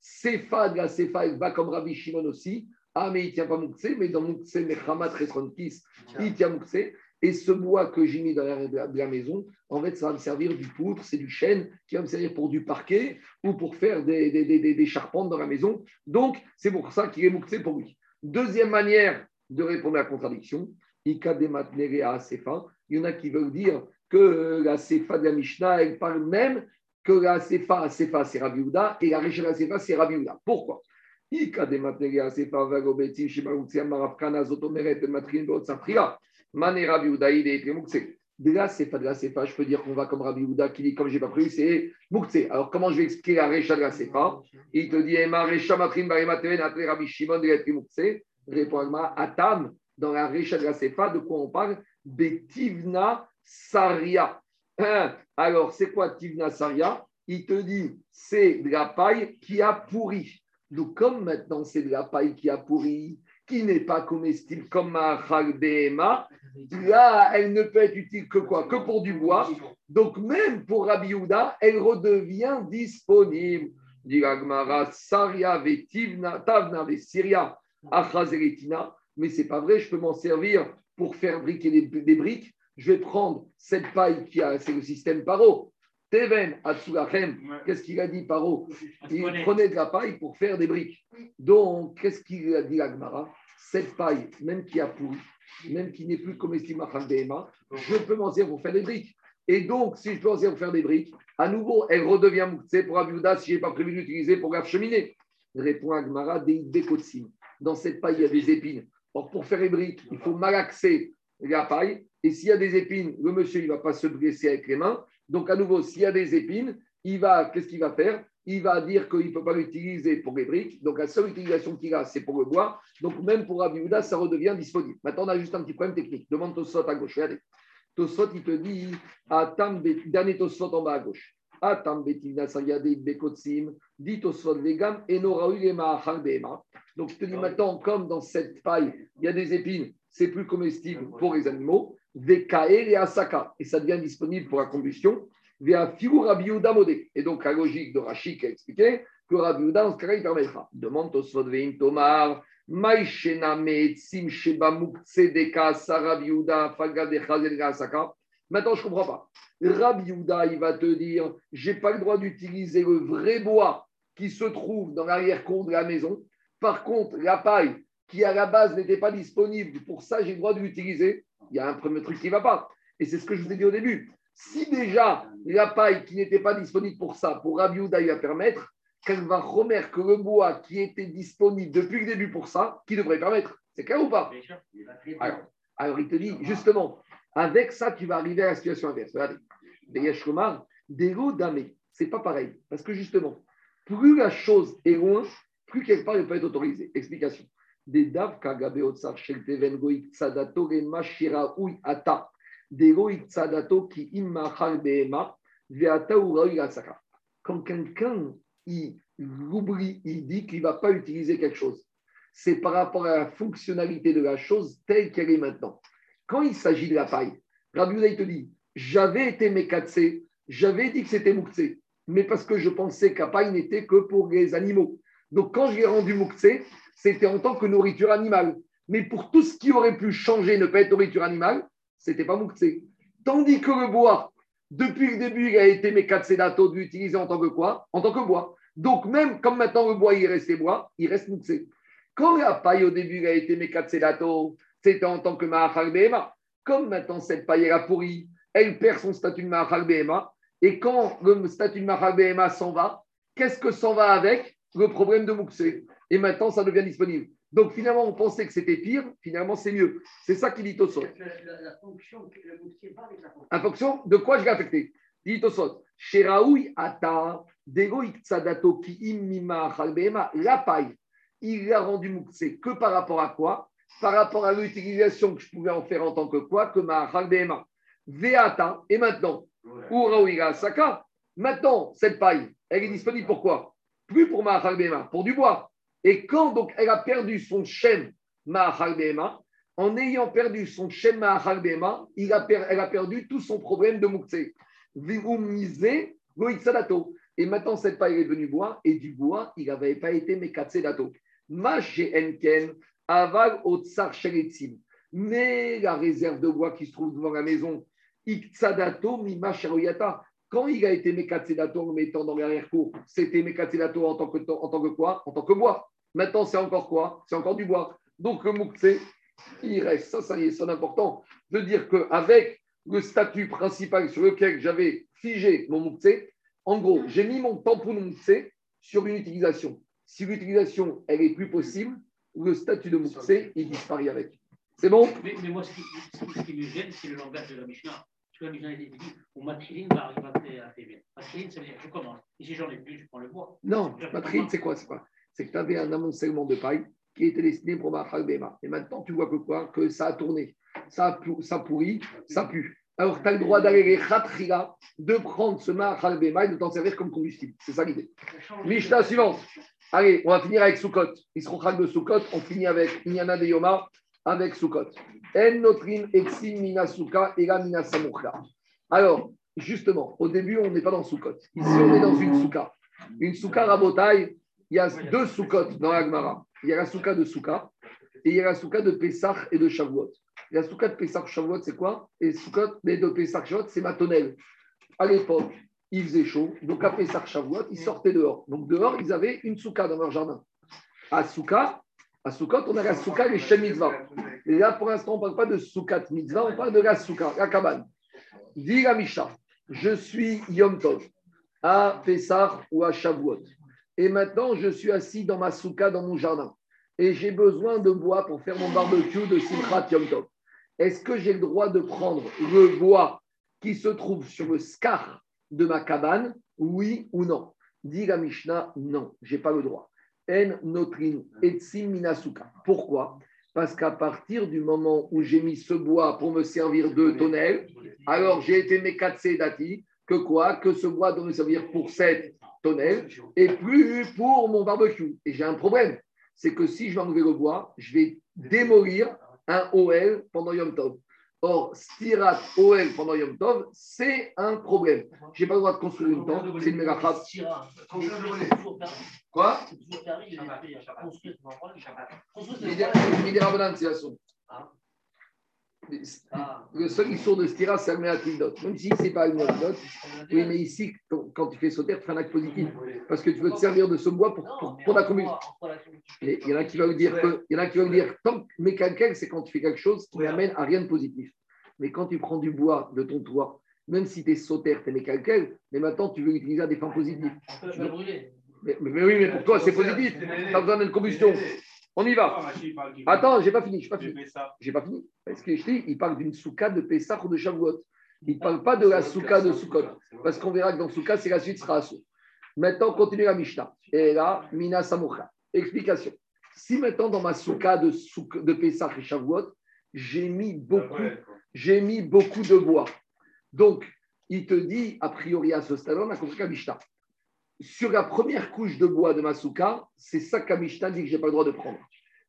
Sefa de la Sefa, elle va comme Rabbi Shimon aussi. Ah, mais il ne tient pas Mukse, mais dans Mukse, Mechamat Resronkis, il tient Mukse. Et ce bois que j'ai mis dans la, de maison, en fait, ça va me servir du poutre, c'est du chêne qui va me servir pour du parquet ou pour faire des, des, des- des- des charpentes dans la maison. Donc, c'est pour ça qu'il est Mukse pour lui. Deuxième manière de répondre à la contradiction, Il y en a qui veulent dire que la Sefa de la Mishnah, elle parle même que la Sefa Sefa, c'est Rabbi Houda, et la Récha de la Sefa, c'est Rabbi Houda. Pourquoi? De la Sefa, de la Sefa, je peux dire qu'on va comme Rabbi Houda, qui dit, comme je n'ai pas prévu, c'est Mukse. Alors, comment je vais expliquer la Récha de la Sefa? Il te dit, Ema. Répond Agma, Atam, dans la Récha de de quoi on parle Betivna Saria. Hein, Alors, c'est quoi Tivna Saria? Il te dit, c'est de la paille qui a pourri. Donc, comme maintenant c'est de la paille qui a pourri, qui n'est pas comestible comme un Behema, là, elle ne peut être utile que quoi? Que pour du bois. Donc, même pour Rabbi Houda, elle redevient disponible. Dit Saria tavna. Mais c'est pas vrai, je peux m'en servir pour faire briquer des, des briques. Je vais prendre cette paille qui a, c'est le système Paro. Teven Atsulachem, qu'est-ce qu'il a dit Paro? Il prenait de la paille pour faire des briques. Donc, qu'est-ce qu'il a dit Agmara Cette paille, même qui a pourri, même qui n'est plus comestible à je peux m'en servir pour faire des briques. Et donc, si je peux m'en servir pour faire des briques, à nouveau, elle redevient Mouktsé pour Abiouda si je n'ai pas prévu d'utiliser pour la cheminée. Répond Agmara, des. Dans cette paille, il y a des épines. Or, pour faire les briques, il faut malaxer la paille. Et s'il y a des épines, le monsieur, ne va pas se blesser avec les mains. Donc, à nouveau, s'il y a des épines, il va, qu'est-ce qu'il va faire? Il va dire qu'il ne peut pas l'utiliser pour les briques. Donc, la seule utilisation qu'il a, c'est pour le bois. Donc, même pour Abiouda, ça redevient disponible. Maintenant, on a juste un petit problème technique. Demande Tosot à gauche. Regardez. Tosot, il te dit, Atam, dernier Tosot en bas à gauche. Atam bekotsim, dit vegam. Donc, je te dis maintenant, comme dans cette paille, il y a des épines, c'est plus comestible pour les animaux. Vekael et asaka, et ça devient disponible pour la combustion. Via figu modé. Et donc, la logique de Rachid qui a expliqué que Rabbi Yehuda, dans ce cas-là, il permettra. Demande Tosfot veim tomar, maïshena meetzim sheba muktse deka sa Rabbi Yehuda, faga de chazel asaka. Maintenant, je ne comprends pas. Rabbi Yehuda, il va te dire, j'ai pas le droit d'utiliser le vrai bois qui se trouve dans l'arrière-cour de la maison. Par contre, la paille qui à la base n'était pas disponible, pour ça j'ai le droit de l'utiliser, il y a un premier truc qui ne va pas. Et c'est ce que je vous ai dit au début. Si déjà la paille qui n'était pas disponible pour ça, pour Rabbi Houda, il va permettre, qu'elle va remettre que le bois qui était disponible depuis le début pour ça, qui devrait permettre. C'est clair ou pas? Alors, alors, il te dit, justement, avec ça, tu vas arriver à la situation inverse. Regardez, c'est pas pareil. Parce que justement, plus la chose est loin, plus quelque part elle peut être autorisée. Explication. Des kagabe otsar shel teven ui ata. Des ki uraui asaka. Quand quelqu'un il oublie, il dit qu'il ne va pas utiliser quelque chose, c'est par rapport à la fonctionnalité de la chose telle qu'elle est maintenant. Quand il s'agit de la paille, Rabbi te dit j'avais été mékatsé, j'avais dit que c'était mouktsé, mais parce que je pensais que la paille n'était que pour les animaux. Donc quand je l'ai rendu mouktsé, c'était en tant que nourriture animale. Mais pour tout ce qui aurait pu changer, ne pas être nourriture animale, c'était pas mouktsé. Tandis que le bois, depuis le début, il a été mékatsé d'atto de l'utiliser en tant que quoi? En tant que bois. Donc même comme maintenant le bois, il reste bois, il reste mouktsé. Quand la paille au début a été mékatsé d'atto, c'était en tant que Mahachal Comme maintenant cette paille a pourri, elle perd son statut de Mahachal Et quand le statut de Mahachal s'en va, qu'est-ce que s'en va avec Le problème de Mouxé. Et maintenant, ça devient disponible. Donc finalement, on pensait que c'était pire, finalement, c'est mieux. C'est ça qu'il dit Tosot. La, fonction, la fonction de quoi je l'ai affecté Il dit Tosot. Sheraoui ata ki La paille, il l'a rendu Mouxé que par rapport à quoi? Par rapport à l'utilisation que je pouvais en faire en tant que quoi, que ma Veata, et maintenant, Urawiga Saka, maintenant, cette paille, elle est disponible pour quoi? Plus pour ma pour du bois. Et quand donc elle a perdu son Shem Mahal en ayant perdu son Shem Mahal il a elle a perdu tout son problème de Moukse. Et maintenant, cette paille est devenue bois, et du bois, il n'avait pas été Mekatse Dato. Enken, Aval Otsar Sheletzim. Mais la réserve de bois qui se trouve devant la maison, Iktsadato Mima Quand il a été Mekatsedato en mettant dans l'arrière-cour, c'était Mekatsedato en tant que en tant que quoi? En tant que bois. Maintenant, c'est encore quoi? C'est encore du bois. Donc le Moukse, il reste. Ça, ça y est, c'est important de dire qu'avec le statut principal sur lequel j'avais figé mon Moukse, en gros, j'ai mis mon tampon Moukse sur une utilisation. Si l'utilisation, elle est plus possible, le statut de Moussé, il disparaît avec. C'est bon? Mais, moi, ce qui, ce qui, me gêne, c'est le langage de la Mishnah. Parce que la Mishnah, il dit mon matrilin va arriver à faire bien. Matrilin, ça veut dire je commence. Et si j'en ai plus, je prends le bois. Non, matrilin, c'est quoi C'est quoi? C'est que tu avais un amoncellement de paille qui était destiné pour ma Bema. Et maintenant, tu vois que quoi? Que ça a tourné. Ça, ça pourrit, ça pue. Alors, tu as le droit d'aller les khatrila, de prendre ce Mahal Bema et de t'en servir comme combustible. C'est ça l'idée. Mishnah suivante. Allez, on va finir avec Sukkot. Isrochal de Sukkot, on finit avec Inyana de Yoma, avec Sukkot. En notrin exim mina la mina Alors, justement, au début, on n'est pas dans Sukkot. Ici, on est dans une souka. Une souka rabotaille, il y a deux Sukkot dans l'Agmara. Il y a la souka de Souka et il y a la souka de Pessah et de Shavuot. La souka de Pessah Shavuot, c'est quoi? Et Sukkot de Pessah Shavuot, c'est ma tonnelle. À l'époque, il faisait chaud. Donc, après Shavuot, ils sortaient dehors. Donc, dehors, ils avaient une souka dans leur jardin. À souka, à Soukot, on a la souka les Shem Mitzvah. Et là, pour l'instant, on ne parle pas de soukat Mitzvah, on parle de la souka, la cabane. Dit la Misha, je suis Yom Tov, à Pessah ou à Shavuot. Et maintenant, je suis assis dans ma souka, dans mon jardin. Et j'ai besoin de bois pour faire mon barbecue de Simchat Yom Tov. Est-ce que j'ai le droit de prendre le bois qui se trouve sur le scar de ma cabane, oui ou non Dit la Mishnah, non, j'ai pas le droit. En notrin etsim minasuka. Pourquoi? Parce qu'à partir du moment où j'ai mis ce bois pour me servir de tonnelle, alors j'ai été mekatse dati, que quoi? Que ce bois doit me servir pour cette tonnelle et plus pour mon barbecue. Et j'ai un problème, c'est que si je vais enlever le bois, je vais démolir un OL pendant Yom Tov. Or, Stirat OL pendant Yom Tov, c'est un problème. Je n'ai pas le droit de construire une tente, c'est une méga phrase. Quoi c'est la son. Ah. Le seul issour de stira, c'est Almeatildot. Même si c'est pas Almeatildot, oui, mais ici, quand- tu fais sauter, tu fais un acte positif. Parce que tu veux te servir de ce bois pour, pour, pour la combustion. Il y en a qui va vous dire que, il y en a qui va vous dire, tant que mécanique, c'est quand tu fais quelque chose qui n'amène à rien de positif. Mais quand tu prends du bois de ton toit, même si tu es sauter, tu es mécanique, mais maintenant tu veux l'utiliser à des fins positives. Mais- mais oui, mais pour toi, c'est positif. Tu as besoin d'une combustion. On y va. Attends, j'ai pas fini, j'ai pas fini. J'ai pas fini. Parce que je dis, il parle d'une souka de Pessah ou de Shavuot. Il ne parle pas de la souka de Sukkot. Parce qu'on verra que dans souka, c'est la suite sera assaut. Maintenant, on continue la Mishnah. Et là, Mina Samoucha. Explication. Si maintenant, dans ma souka de, souk- de Pessah et Shavuot, j'ai mis beaucoup, j'ai mis beaucoup de bois. Donc, il te dit, a priori à ce stade, on a compris la Mishnah. Sur la première couche de bois de ma souka, c'est ça Mishnah dit que je n'ai pas le droit de prendre.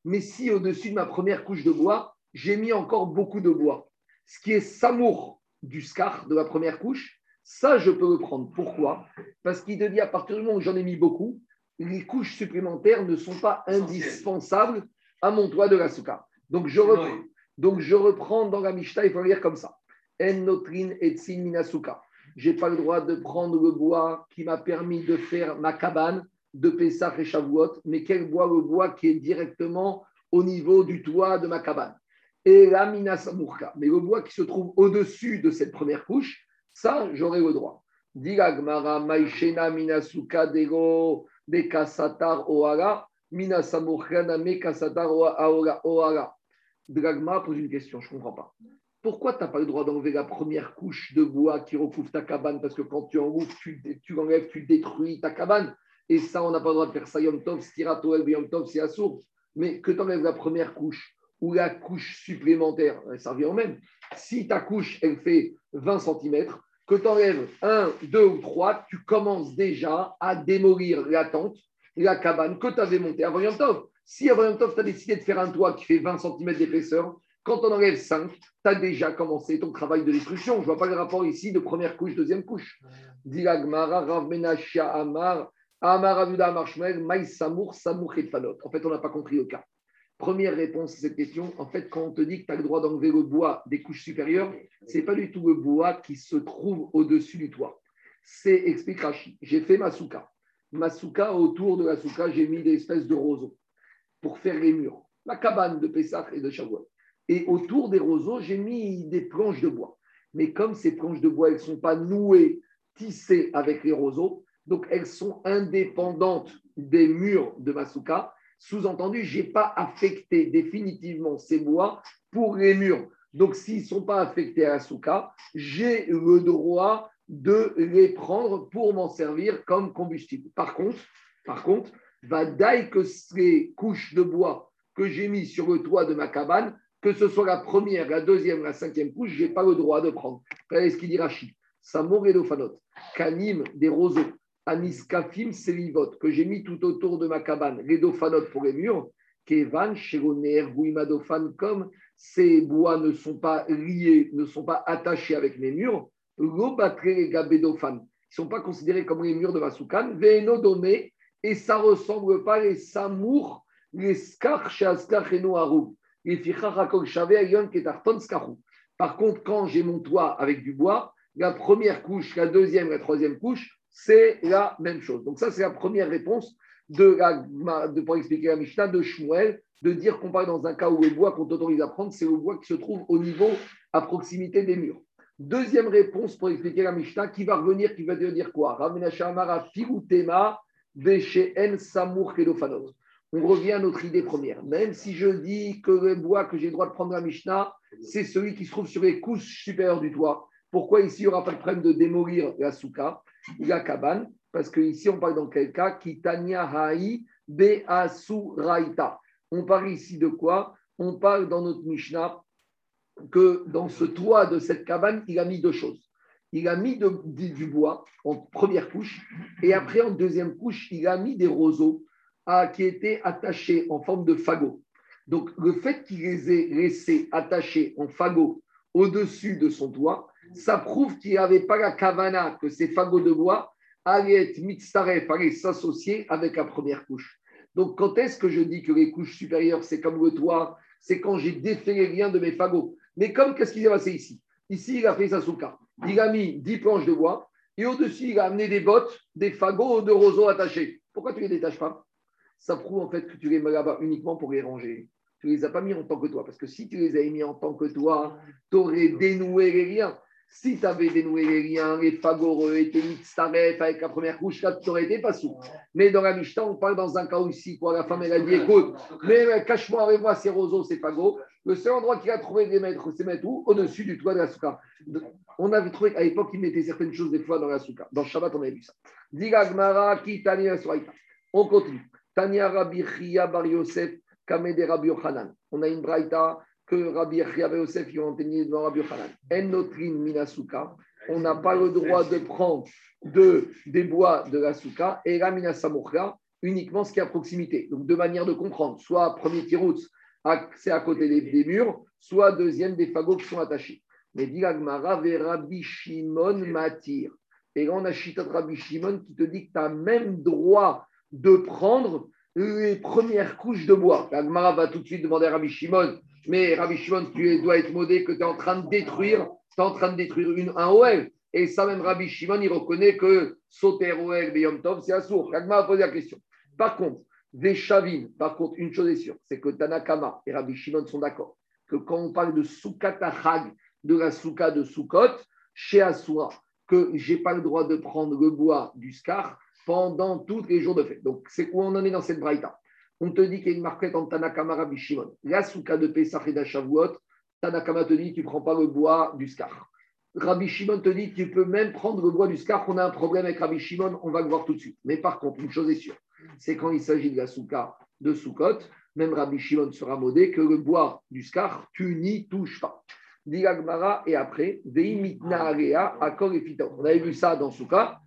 Mais si au-dessus de ma première couche de bois, j'ai mis encore beaucoup de bois, ce qui est samour du scar de la première couche, ça, je peux le prendre. Pourquoi? Parce qu'il te dit, à partir du moment où j'en ai mis beaucoup, les couches supplémentaires ne sont pas indispensables à mon toit de la souka. Donc, je reprends, donc, je reprends dans la Mishnah, il faut le lire comme ça. En notrin et tsin minasuka. Je n'ai pas le droit de prendre le bois qui m'a permis de faire ma cabane de Pessah et Shavuot, mais quel bois Le bois qui est directement au niveau du toit de ma cabane. Et la minasamurka. Mais le bois qui se trouve au-dessus de cette première couche, ça, j'aurai le droit. Dilagmara, Maishena, Minasuka, Dego, Bekasatar, Oara, Minasamurka, Name, Kasatar, Oara, Oara. Dragma pose une question, je ne comprends pas. Pourquoi tu n'as pas le droit d'enlever la première couche de bois qui recouvre ta cabane? Parce que quand tu enlèves, tu, tu tu détruis ta cabane. Et ça, on n'a pas le droit de faire ça Yom Tov, Stirato, Yom Tov, c'est assourd. Mais que tu enlèves la première couche ou la couche supplémentaire, ça revient au même. Si ta couche, elle fait 20 cm, que tu enlèves 1, 2 ou 3, tu commences déjà à démolir la tente, la cabane que tu avais montée avant Yom Tov. Si avant Yom Tov, tu as décidé de faire un toit qui fait 20 cm d'épaisseur, quand on enlève 5, tu as déjà commencé ton travail de destruction. Je ne vois pas le rapport ici de première couche, deuxième couche. Dilagmara, Rav Menachia, Amar, Amar Avuda, Samour, Samour et Fanot. En fait, on n'a pas compris le cas. Première réponse à cette question, en fait, quand on te dit que tu as le droit d'enlever le bois des couches supérieures, ce n'est pas du tout le bois qui se trouve au-dessus du toit. C'est, explique Rashi, j'ai fait ma souka. Ma autour de la souka, j'ai mis des espèces de roseaux pour faire les murs. La cabane de Pessah et de Shavuot. Et autour des roseaux, j'ai mis des planches de bois. Mais comme ces planches de bois, elles ne sont pas nouées, tissées avec les roseaux, donc elles sont indépendantes des murs de ma souka. Sous-entendu, je n'ai pas affecté définitivement ces bois pour les murs. Donc, s'ils ne sont pas affectés à la souka, j'ai le droit de les prendre pour m'en servir comme combustible. Par contre, par contre, va que ces couches de bois que j'ai mis sur le toit de ma cabane, que ce soit la première, la deuxième, la cinquième couche, je n'ai pas le droit de prendre. Regardez ce qu'il dit Rachid. Samor et Fanot, Kanim, des roseaux, Aniskafim, Selivot, que j'ai mis tout autour de ma cabane, les Dofanot pour les murs, Kevan, Cheroner, Guimadofan, comme ces bois ne sont pas liés, ne sont pas attachés avec mes murs, Lobatre et Gabedofan, ils ne sont pas considérés comme les murs de ma soukan, Veenodomé, et ça ressemble pas les Samour, les Skar, Shaskar et Noarou. Par contre, quand j'ai mon toit avec du bois, la première couche, la deuxième, la troisième couche, c'est la même chose. Donc ça, c'est la première réponse de la, pour expliquer la Mishnah de Shmuel, de dire qu'on parle dans un cas où le bois qu'on t'autorise à prendre, c'est le bois qui se trouve au niveau, à proximité des murs. Deuxième réponse pour expliquer la Mishnah, qui va revenir, qui va dire quoi? On revient à notre idée première. Même si je dis que le bois que j'ai le droit de prendre à Mishnah, c'est celui qui se trouve sur les couches supérieures du toit. Pourquoi ici, il n'y aura pas de problème de démolir la souka ou la cabane? Parce qu'ici, on parle dans quel cas? Kitania be'asuraita. On parle ici de quoi? On parle dans notre Mishnah que dans ce toit de cette cabane, il a mis deux choses. Il a mis du bois en première couche et après, en deuxième couche, il a mis des roseaux qui étaient attachés en forme de fagot. Donc, le fait qu'il les ait laissés attachés en fagot au-dessus de son toit, ça prouve qu'il n'y avait pas la kavana, que ces fagots de bois allaient être mitzaref, allaient s'associer avec la première couche. Donc, quand est-ce que je dis que les couches supérieures, c'est comme le toit C'est quand j'ai défait les liens de mes fagots. Mais comme, qu'est-ce qui s'est passé ici? Ici, il a fait sa souka. Il a mis 10 planches de bois et au-dessus, il a amené des bottes, des fagots de roseaux attachés. Pourquoi tu ne les détaches pas? Ça prouve en fait que tu les mets là-bas uniquement pour les ranger. Tu ne les as pas mis en tant que toi. Parce que si tu les avais mis en tant que toi, tu aurais dénoué les liens. Si tu avais dénoué les liens, les fagots étaient mitzaref avec la première couche, là, tu aurais été pas sous. Mais dans la Mishnah, on parle dans un cas aussi, quoi. La femme, elle a dit écoute, mais cache-moi avec moi ces roseaux, ces fagots. Le seul endroit qu'il a trouvé de les c'est mettre où? Au-dessus du toit de la souka. On avait trouvé qu'à l'époque, il mettait certaines choses des fois dans la souka. Dans Shabbat, on avait vu ça. On continue. Tania Rabbi Chia Bar Yosef, Kamede Rabbi Yochanan. On a une braïta que Rabbi Chia Bar Yosef, ils ont enseigné devant Rabbi Yochanan. En notrin minasuka. On n'a pas le droit de prendre de, des bois de la souka et la minasamukha uniquement ce qui est à proximité. Donc, deux manières de comprendre. Soit premier tirout, c'est à côté des, murs, soit deuxième des fagots qui sont attachés. Mais dit Agmara, Rabbi Shimon matir. Et là, on a Chitot Rabbi Shimon qui te dit que tu as même droit de prendre les premières couches de bois. Agmara va tout de suite demander à Rabbi Shimon, mais Rabbi Shimon, tu dois être modé que tu es en train de détruire, tu en train de détruire une, un OL. Et ça, même Rabbi Shimon, il reconnaît que sauter OL, Beyom Tov, c'est assourd. Agmara a posé la question. Par contre, Veshavim, par contre, une chose est sûre, c'est que Tanakama et Rabbi Shimon sont d'accord que quand on parle de Sukkatahag, de la Souka de Sukkot, chez Asura, que je n'ai pas le droit de prendre le bois du Scar pendant tous les jours de fête. Donc, c'est où on en est dans cette braïta. On te dit qu'il y a une marquette en Tanakama Rabbi Shimon. La Souka de Pesach et d'Ashavuot, Tanakama te dit tu ne prends pas le bois du Scar. Rabbi Shimon te dit tu peux même prendre le bois du Scar. On a un problème avec Rabbi Shimon, on va le voir tout de suite. Mais par contre, une chose est sûre, c'est quand il s'agit de la de Soukot, même Rabbi Shimon sera modé que le bois du scar, tu n'y touches pas. Dilagmara et après, Veimitna Area, Akor et On avait vu ça dans Souka.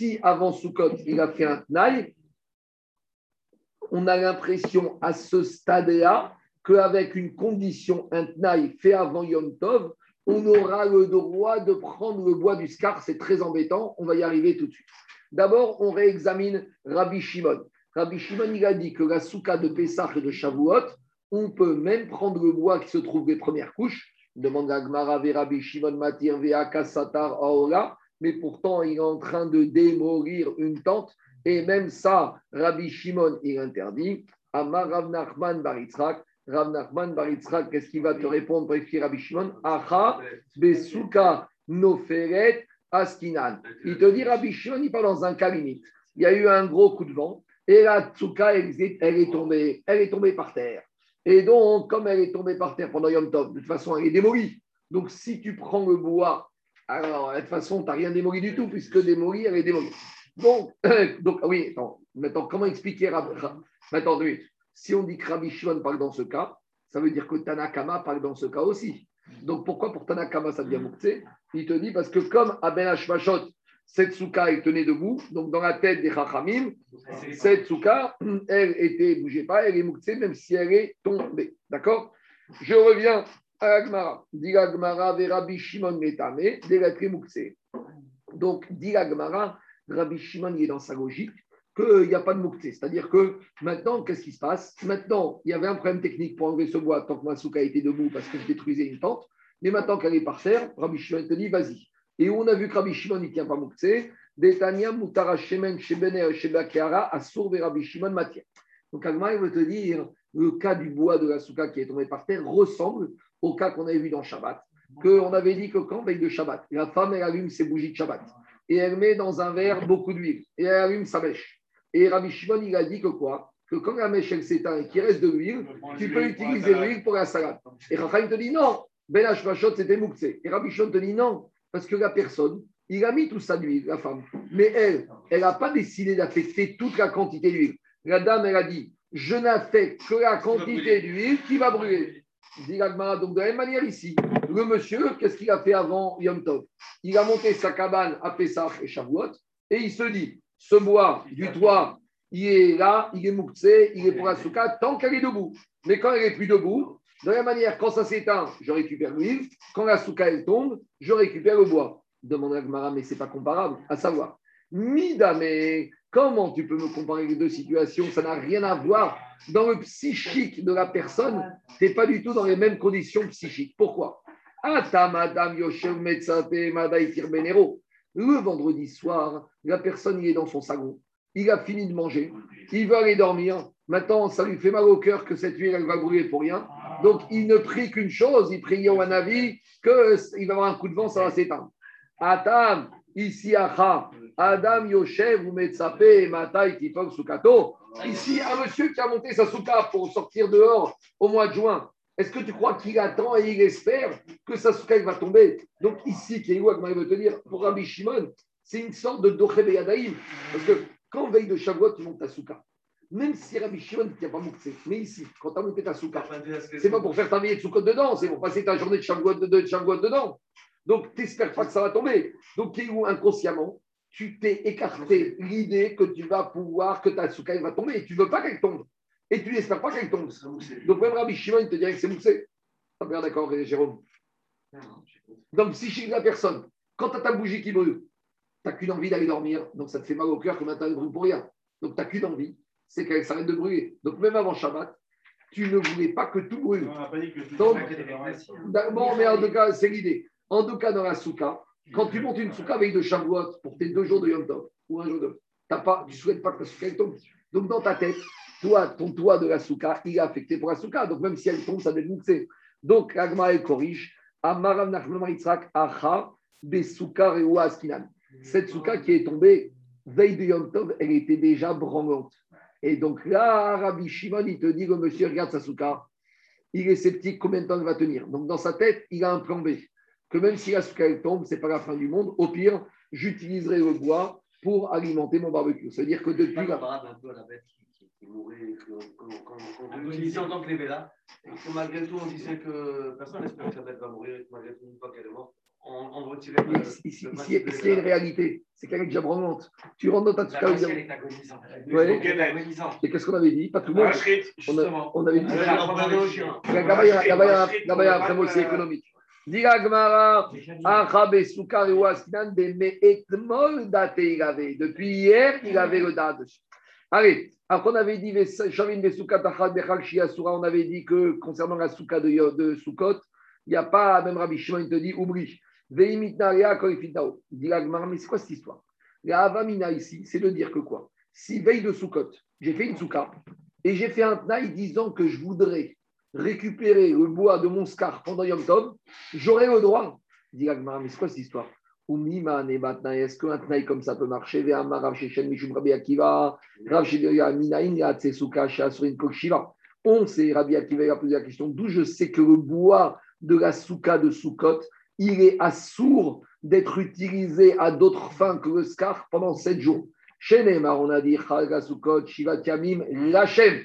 Si avant Soukot, il a fait un tnaï, on a l'impression à ce stade-là qu'avec une condition, un tnaï fait avant Yom Tov, on aura le droit de prendre le bois du scar. C'est très embêtant. On va y arriver tout de suite. D'abord, on réexamine Rabbi Shimon. Rabbi Shimon, il a dit que la souka de Pessah et de Shavuot, on peut même prendre le bois qui se trouve les premières couches. Demande à Gmara, Rabbi Shimon Matir, Veaka Satar Aola, mais pourtant il est en train de démolir une tente. Et même ça, Rabbi Shimon, il interdit. Amar Rav Nachman Baritzrak. Rav Nachman Baritzrak, qu'est-ce qu'il va te répondre pour expliquer Rabbi Shimon Acha Besuka Noferet Askinan. Il te dit, Rabbi Shimon, il parle dans un cas limite. Il y a eu un gros coup de vent et la tsuka, elle, est tombée, elle est tombée par terre. Et donc, comme elle est tombée par terre pendant Yom Tov, de toute façon, elle est démolie. Donc, si tu prends le bois, alors, de toute façon, tu n'as rien démoli du tout, puisque démolie, elle est démolie. Donc, donc oui, attends, maintenant, comment expliquer Maintenant, si on dit que Rabbi Shimon parle dans ce cas, ça veut dire que Tanakama parle dans ce cas aussi. Donc pourquoi pour Tanakama ça devient Mouktsé Il te dit parce que comme Aben Hashmashot, cette souka est tenue debout, donc dans la tête des Chachamim, cette souka, elle était, bougez pas, elle est Mouktsé même si elle est tombée. D'accord? Je reviens Agmara. Dit Agmara, Rabbi Shimon Metame. Donc, dit Agmara, Rabbi Shimon est dans sa logique qu'il n'y a pas de mouktsé. C'est-à-dire que maintenant, qu'est-ce qui se passe? Maintenant, il y avait un problème technique pour enlever ce bois tant que Masuka était debout parce que je détruisais une tente. Mais maintenant qu'elle est par terre, Rabbi Shimon te dit, vas-y. Et on a vu que Rabbi Shimon ne tient pas. Detania mutara shemen shebene Rabbi Shimon matière. Donc Agma, il veut te dire, le cas du bois de la souka qui est tombé par terre ressemble au cas qu'on avait vu dans Shabbat. Qu'on avait dit que quand, veille de Shabbat, la femme, elle allume ses bougies de Shabbat et elle met dans un verre beaucoup d'huile et elle allume sa mèche. Et Rabbi Shimon, il a dit que quoi? Que quand la mèche elle s'éteint et qu'il reste de l'huile, tu peux utiliser l'huile pour la salade. Et Raphaël te dit non, Ben Hashmashot, c'était Mouktsé. Et Rabbi Shimon te dit non, parce que la personne, il a mis tout ça d'huile, la femme. Mais elle, elle n'a pas décidé d'affecter toute la quantité d'huile. La dame, elle a dit je n'affecte que la quantité d'huile qui va brûler. Donc, de la même manière ici, le monsieur, qu'est-ce qu'il a fait avant Yom Tov? Il a monté sa cabane à Pessah et Shavuot et il se dit ce bois du toit, il est là, il est mouktsé, il est pour la souka tant qu'elle est debout. Mais quand elle n'est plus debout, de la même manière, quand ça s'éteint, je récupère l'huile. Quand la souka elle tombe, je récupère le bois. Demande à Gmara, mais ce n'est pas comparable. À savoir, Mida, mais comment tu peux me comparer les deux situations? Ça n'a rien à voir. Dans le psychique de la personne, tu n'es pas du tout dans les mêmes conditions psychiques. Pourquoi? Le vendredi soir, la personne il est dans son salon, il a fini de manger, il veut aller dormir. Maintenant, ça lui fait mal au cœur que cette huile, elle va brûler pour rien. Donc, il ne prie qu'une chose, il prie au avis qu'il va avoir un coup de vent, ça va s'éteindre. Atam, ici, Adam Yoshev ou Metsape Matai. Ici, un monsieur qui a monté sa souka pour sortir dehors au mois de juin. Est-ce que tu crois qu'il attend et il espère que sa souka va tomber? Donc ici, est où veut te dire, pour Rabbi Shimon, c'est une sorte de Doche Yadaïm. Parce que quand veille de Shavuot, tu montes ta souka. Même si Rabbi Shimon qui n'a pas monté, mais ici, quand tu as monté ta souka, c'est pas pour faire ta veille de soukot dedans, c'est pour passer ta journée de Shavuot, de, de dedans. Donc, tu n'espères pas que ça va tomber. Donc, où inconsciemment, tu t'es écarté l'idée que tu vas pouvoir, que ta souka va tomber. Et tu ne veux pas qu'elle tombe. Et tu n'espères pas qu'elle tombe. Donc, même Rabbi Shimon, il te dirait que c'est moussé. Ah, bien d'accord, Jérôme. Donc, si chez la personne, quand tu as ta bougie qui brûle, tu n'as qu'une envie d'aller dormir, donc ça te fait mal au cœur que maintenant elle brûle pour rien. Donc, tu n'as qu'une envie, c'est qu'elle s'arrête de brûler. Donc, même avant Shabbat, tu ne voulais pas que tout brûle. On n'a pas dit que donc, bon, mais en tout cas, c'est l'idée. En tout cas, dans la souka, quand tu montes une souka avec de Shavuot pour tes deux jours de Yom Tov ou un jour de. Pas, tu ne souhaites pas que la souka tombe. Donc, dans ta tête, toi, ton toit de la souka, il est affecté pour la souka. Donc, même si elle tombe, ça devient Donc, Agma, elle corrige. Amaram Acha, Besouka Askinan. Cette souka qui est tombée, veille de Yom Tov, elle était déjà branlante. Et donc là, Rabbi Shimon, il te dit le monsieur regarde sa souka, il est sceptique combien de temps il va tenir. Donc dans sa tête, il a un plan B. Que même si la souka tombe, ce n'est pas la fin du monde. Au pire, j'utiliserai le bois pour alimenter mon barbecue. C'est-à-dire que depuis. La... un peu à la bête qui, mourait, qu'on disait en tant que les là, et que malgré tout, on disait que personne n'espère que la bête va mourir, malgré tout, une fois qu'elle est morte on, on retirait le, Ici, il y a une réalité, c'est qu'elle est déjà brillante. Tu rentres dans ta tsuka. La est agonisante. Ouais. Et qu'est-ce qu'on avait dit? Pas tout le monde. On, on avait dit. Là-bas, il y a un problème économique. Depuis hier, il avait le date. Allez, après on avait dit, on avait dit que concernant la souka de, de Soukot, il n'y a pas, même Rabbi Shimon, il te dit, oublie. Mais c'est quoi cette histoire? La Avamina ici, c'est de dire que quoi? Si veille de Soukot, j'ai fait une souka et j'ai fait un tnaï disant que je voudrais récupérer le bois de mon scar pendant Yom Tov, j'aurais le droit. Dit mais c'est quoi cette histoire? Est-ce qu'un tnaï comme ça peut marcher? On sait, Rabbi Akiva a posé la question, d'où je sais que le bois de la souka de Soukot il est assourd d'être utilisé à d'autres fins que le scar pendant sept jours. Chez on a dit Sukkot, Shivat Yamim, l'Hachem.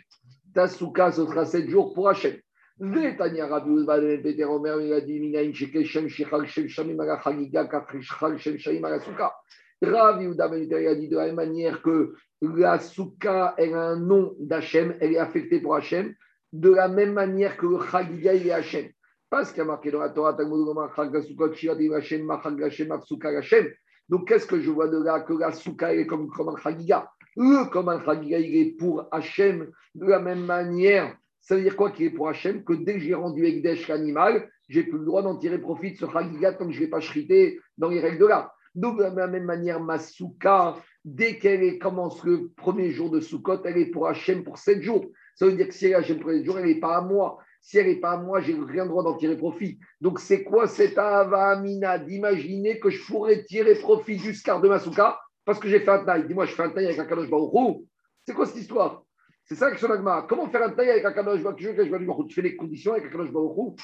Ta souka, ce sera sept jours pour Hachem. Vetania Rabbi Uzbad Peter Omer, il a dit Minaïn Shekel Shem Shechal Shem Shamim Ala Chagiga Kachal Shem Shamim Ala Souka. Rabbi Uzbad il a dit de la même manière que la souka, elle a un nom d'Hachem, elle est affectée pour Hachem, de la même manière que le Chagiga, il est Hachem. Parce qu'il y a marqué dans la Torah, donc, qu'est-ce que je vois de là Que la souka est comme, comme un chagiga? Le comme un chagiga, il est pour Hachem de la même manière. Ça veut dire quoi qu'il est pour Hachem Que dès que j'ai rendu Ekdesh l'animal, j'ai plus le droit d'en tirer profit de ce chagiga tant que je ne l'ai pas chrité dans les règles de là. Donc, de la même manière, ma souka, dès qu'elle commence le premier jour de Soukot, elle est pour Hachem pour 7 jours. Ça veut dire que si elle est Hachem pour 7 jours, elle n'est pas à moi. Si elle n'est pas à moi, j'ai rien droit d'en tirer profit. Donc, c'est quoi cette avamina d'imaginer que je pourrais tirer profit du scar de Masuka parce que j'ai fait un taille Dis-moi, je fais un taille avec un kadosh baruchou. C'est quoi cette histoire? C'est ça que je Agma. Comment faire un taille avec un kadosh baruchou Tu fais les conditions avec un kadosh baruchou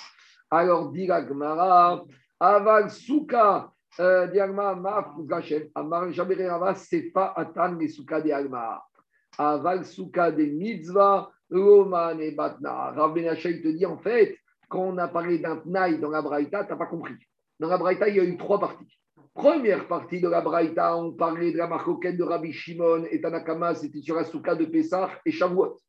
Alors, dit Agmara, aval souka. Euh, Diagma, ma Gashem, Amar Jabereva, c'est pas Atan, mais souka de Agma. Aval souka de mitzvah. Roman et Batna. Rav Ben te dit en fait, quand on a parlé d'un Tnaï dans la Braïta, tu n'as pas compris. Dans la Braïta, il y a eu trois parties. Première partie de la Braïta, on parlait de la marcoquette de Rabbi Shimon et Tanakama, c'était sur Asuka de Pessah et Shavuot.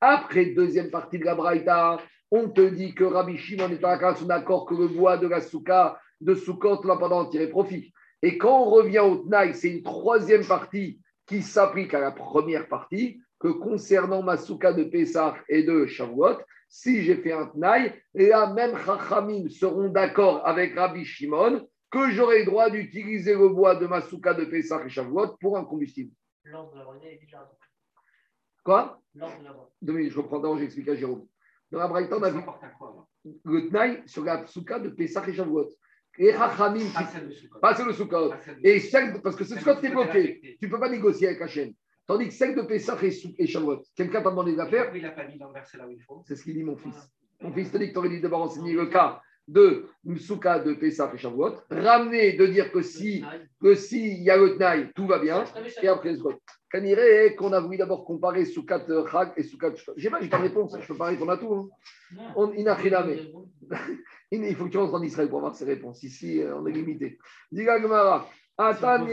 Après, deuxième partie de la Braïta, on te dit que Rabbi Shimon et Tanakama sont d'accord que le bois de la Souka de Soukot, là, pendant tirer profit. Et quand on revient au Tnaï, c'est une troisième partie qui s'applique à la première partie que concernant ma de Pessah et de Shavuot, si j'ai fait un tnaï, là même Chachamim seront d'accord avec Rabbi Shimon que j'aurai le droit d'utiliser le bois de ma souka de Pessah et Shavuot pour un combustible. L'ordre de la est déjà Quoi? L'ordre de la. Deux minutes, je reprends d'abord, j'explique à Jérôme. Dans la Braïta, on a vu le tnaï sur la souka de Pessah et Shavuot. Et Chachamim, qui- pas sur le soukot. Et celle, parce que ce soukot, t'es bloqué. Tu ne peux pas négocier avec Hachem. Tandis que celle de Pessah et, Shavuot, quelqu'un t'a demandé de la faire, Il n'a pas mis l'envers, là où il faut. c'est ce qu'il dit mon fils. Mon fils te dit que tu aurais dû d'abord enseigner le cas de Moussouka de Pessah et Shavuot, ramener de dire que si que s'il y a le Tnaï, tout va bien, et après. Kaniré, qu'on a voulu d'abord comparer Soukat Chag et Soukat. J'ai pas, j'ai pas de réponse, je peux pas répondre à tout. hein. On. Il il faut que tu rentres en Israël pour avoir ces réponses. Ici, euh, on est limité. Diga Gemara, Atan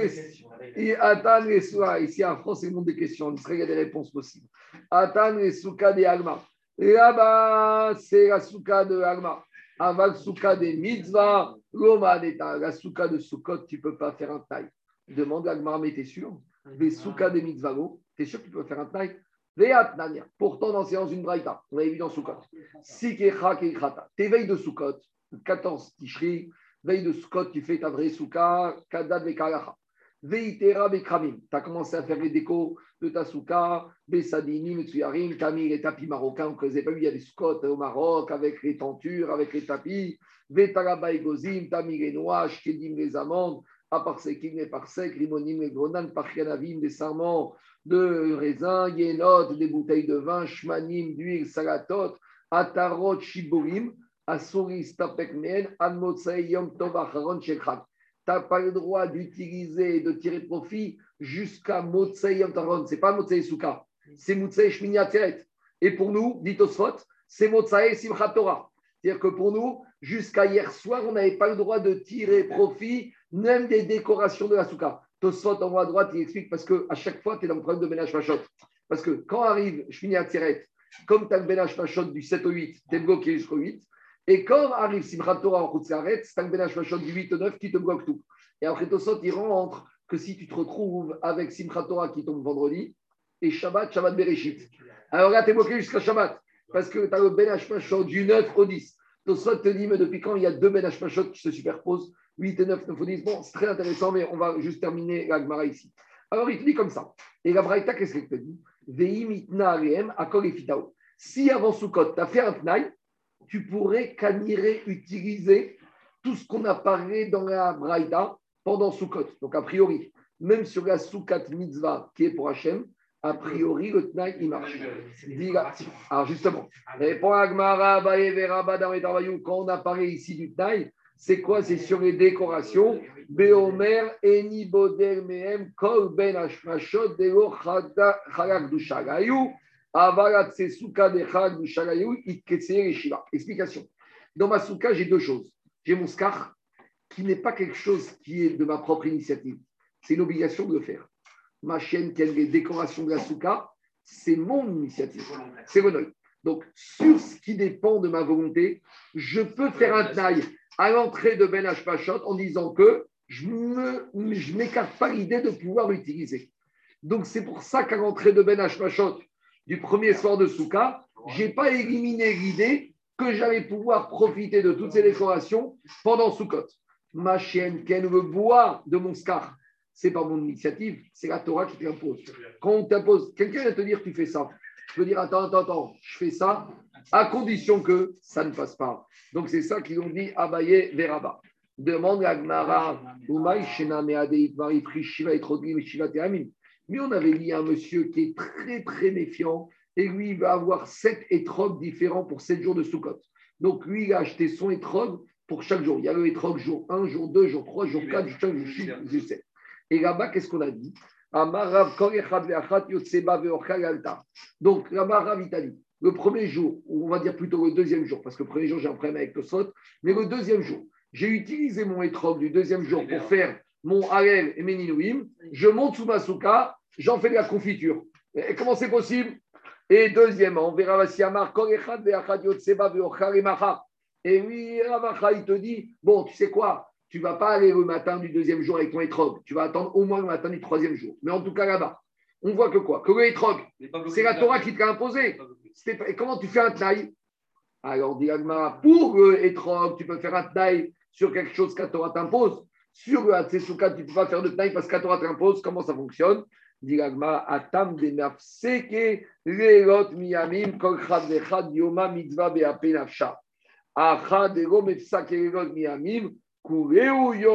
Soua. Ici en France, c'est le monde des questions. En Israël, il y a des réponses possibles. Atan et Souka de Alma. Là-bas, c'est la Souka de Alma. Aval Souka des mitzvah, Loma. La Souka de Soukot, tu ne peux pas faire un taille. Demande à mais t'es sûr? Les Souka des mitzvah, t'es sûr que tu peux faire un taille. Pourtant, dans séance une braïta, on l'avait vu dans Soukot. Sikecha Keichata. Tes de Soukot, 14 Tishri, veille de Soukot, tu fais ta vraie Souka, Kadad Vekalacha. Veitera Bekramim. Tu as commencé à faire les décos de ta Souka, Bessadini, as mis les tapis marocains, on ne les pas il y a des Soukot au Maroc, avec les tentures, avec les tapis. Vetaraba Egozim, mis les noix, Shkedim, les amandes, à parsekim, les parsec, limonim, les grenanes, parchanavim, des sarments de raisin, yenot, des bouteilles de vin, shmanim, d'huile, salatot, atarot, shiburim, asuris, tapekmen, anmotsei, yom tov, acharon, shekhat. Tu n'as pas le droit d'utiliser et de tirer profit jusqu'à motsei, yom taron. Ce n'est pas motsei souka, c'est motsei, shmini. Et pour nous, dit Osfot, c'est motsei, simchat. C'est-à-dire que pour nous, jusqu'à hier soir, on n'avait pas le droit de tirer profit même des décorations de la souka. Tosfot en haut à droite, il explique parce qu'à chaque fois, tu es dans le problème de ménage machot. Parce que quand arrive, à Tiret, comme tu as le ménage machot du 7 au 8, tu es bloqué jusqu'au 8. Et quand arrive Simchat Torah en un ménage machot du 8 au 9 qui te bloque tout. Et après Tosfot, il rentre que si tu te retrouves avec Simchat Torah qui tombe vendredi, et Shabbat, Shabbat Bereshit. Alors là, tu es bloqué jusqu'à Shabbat. Parce que tu as le ménage machot du 9 au 10. Tosfot te dit, mais depuis quand il y a deux ménages machot qui se superposent 8 et 9, 9 au 10. Bon, c'est très intéressant, mais on va juste terminer la Gemara ici. Alors, il te dit comme ça. Et la Braïta, qu'est-ce qu'elle te dit? Akol efitao. Si avant Sukkot, tu as fait un tnaï, tu pourrais caniré utiliser tout ce qu'on a parlé dans la Braïta pendant Sukkot. Donc, a priori, même sur la Sukkot mitzvah qui est pour Hachem, a priori, le tnaï, il marche. Alors, justement, répond Agmara, Baye, Veraba, Dametarvayou, quand on a parlé ici du tnaï, c'est quoi? C'est sur les décorations. Beomer, Eni Boder Mehem, Kol Ben Hashmashot, Deo Chalak Dushagayu, Explication. Dans ma souka, j'ai deux choses. J'ai mon skar, qui n'est pas quelque chose qui est de ma propre initiative. C'est une obligation de le faire. Ma chienne, qui a les décorations de la souka, c'est mon initiative. C'est mon. Donc, sur ce qui dépend de ma volonté, je peux faire un taille à l'entrée de Ben Hashpachot en disant que je ne m'écarte pas l'idée de pouvoir l'utiliser. Donc, c'est pour ça qu'à l'entrée de Ben Hashpachot du premier soir de Souka, je n'ai pas éliminé l'idée que j'allais pouvoir profiter de toutes ces décorations pendant Soukot. Ma chienne, Ken, le bois de mon scar, c'est pas mon initiative, c'est la Torah qui t'impose. Quand on t'impose, quelqu'un va te dire tu fais ça. Je peux dire attends, attends, attends, je fais ça à condition que ça ne passe pas. Donc c'est ça qu'ils ont dit Abaye Veraba. Demande à Gmara, Umaï Shena Shiva et Shiva Teamim. Mais on avait dit un monsieur qui est très très méfiant et lui il va avoir sept étrogues différents pour sept jours de Sukkot. Donc lui il a acheté son étrogue pour chaque jour. Il y a le étrogue jour 1, jour 2, jour 3, jour 4, jour 5, jour 6, jour 7. Et là-bas, qu'est-ce qu'on a dit? Donc là-bas, Rav le premier jour, ou on va dire plutôt le deuxième jour, parce que le premier jour, j'ai un problème avec Tosot, mais le deuxième jour, j'ai utilisé mon étrogue du deuxième jour pour faire mon Harel et mes Ninouim, je monte sous ma souka, j'en fais de la confiture. Et comment c'est possible? Et deuxièmement, on verra ve'ochal emacha. Et oui, Ravacha, il te dit, bon, tu sais quoi? Tu ne vas pas aller le matin du deuxième jour avec ton étrogue. Tu vas attendre au moins le matin du troisième jour. Mais en tout cas, là-bas, On voit que quoi? Que le étrog, c'est la. Torah qui te l'a imposé. Et comment tu fais un taille Alors, dit pour le étrog, tu peux faire un taille sur quelque chose que la Torah t'impose. Sur le Hatsesuka, tu ne peux pas faire de taille parce que la Torah t'impose. Comment ça fonctionne? Atam de Nafseke, Miyamim, Yoma Mitzvah Beape Nafsha. Achad Ego Mefsake Miyamim, Kureu. Il y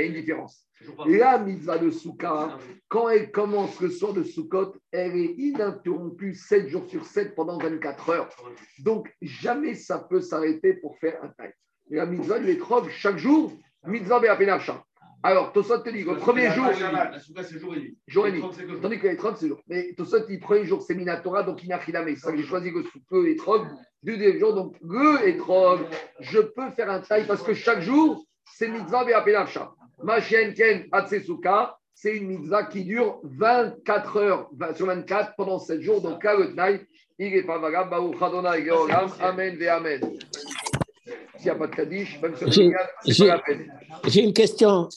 a une différence. La mitzvah de Souka, quand elle commence le soir de Sukkot, elle est ininterrompue 7 jours sur 7 pendant 24 heures. Donc, jamais ça peut s'arrêter pour faire un taille. La mitzvah de l'étrog, chaque jour, mitzvah Beapenarcha. Alors, Tosot te dit, le premier jour, c'est jour et nuit. jour et Les nuit. trente, c'est que jour. Tandis que l'étrog, c'est jour. Mais Tosot, il premier jour, c'est Minatora, donc il n'a rien C'est ça que j'ai choisi le Sukkot et l'étrog. Du deuxième jour, donc le étrog, je peux faire un taille parce que chaque jour, c'est mitzvah Beapenarcha. Machien Ken Hatsesuka, c'est une mitzvah qui dure 24 heures 20 sur 24 pendant 7 jours. Donc Tnaï, il n'est pas Geolam. Amen ve Amen. S'il n'y a pas de Kaddish, même. J'ai une question.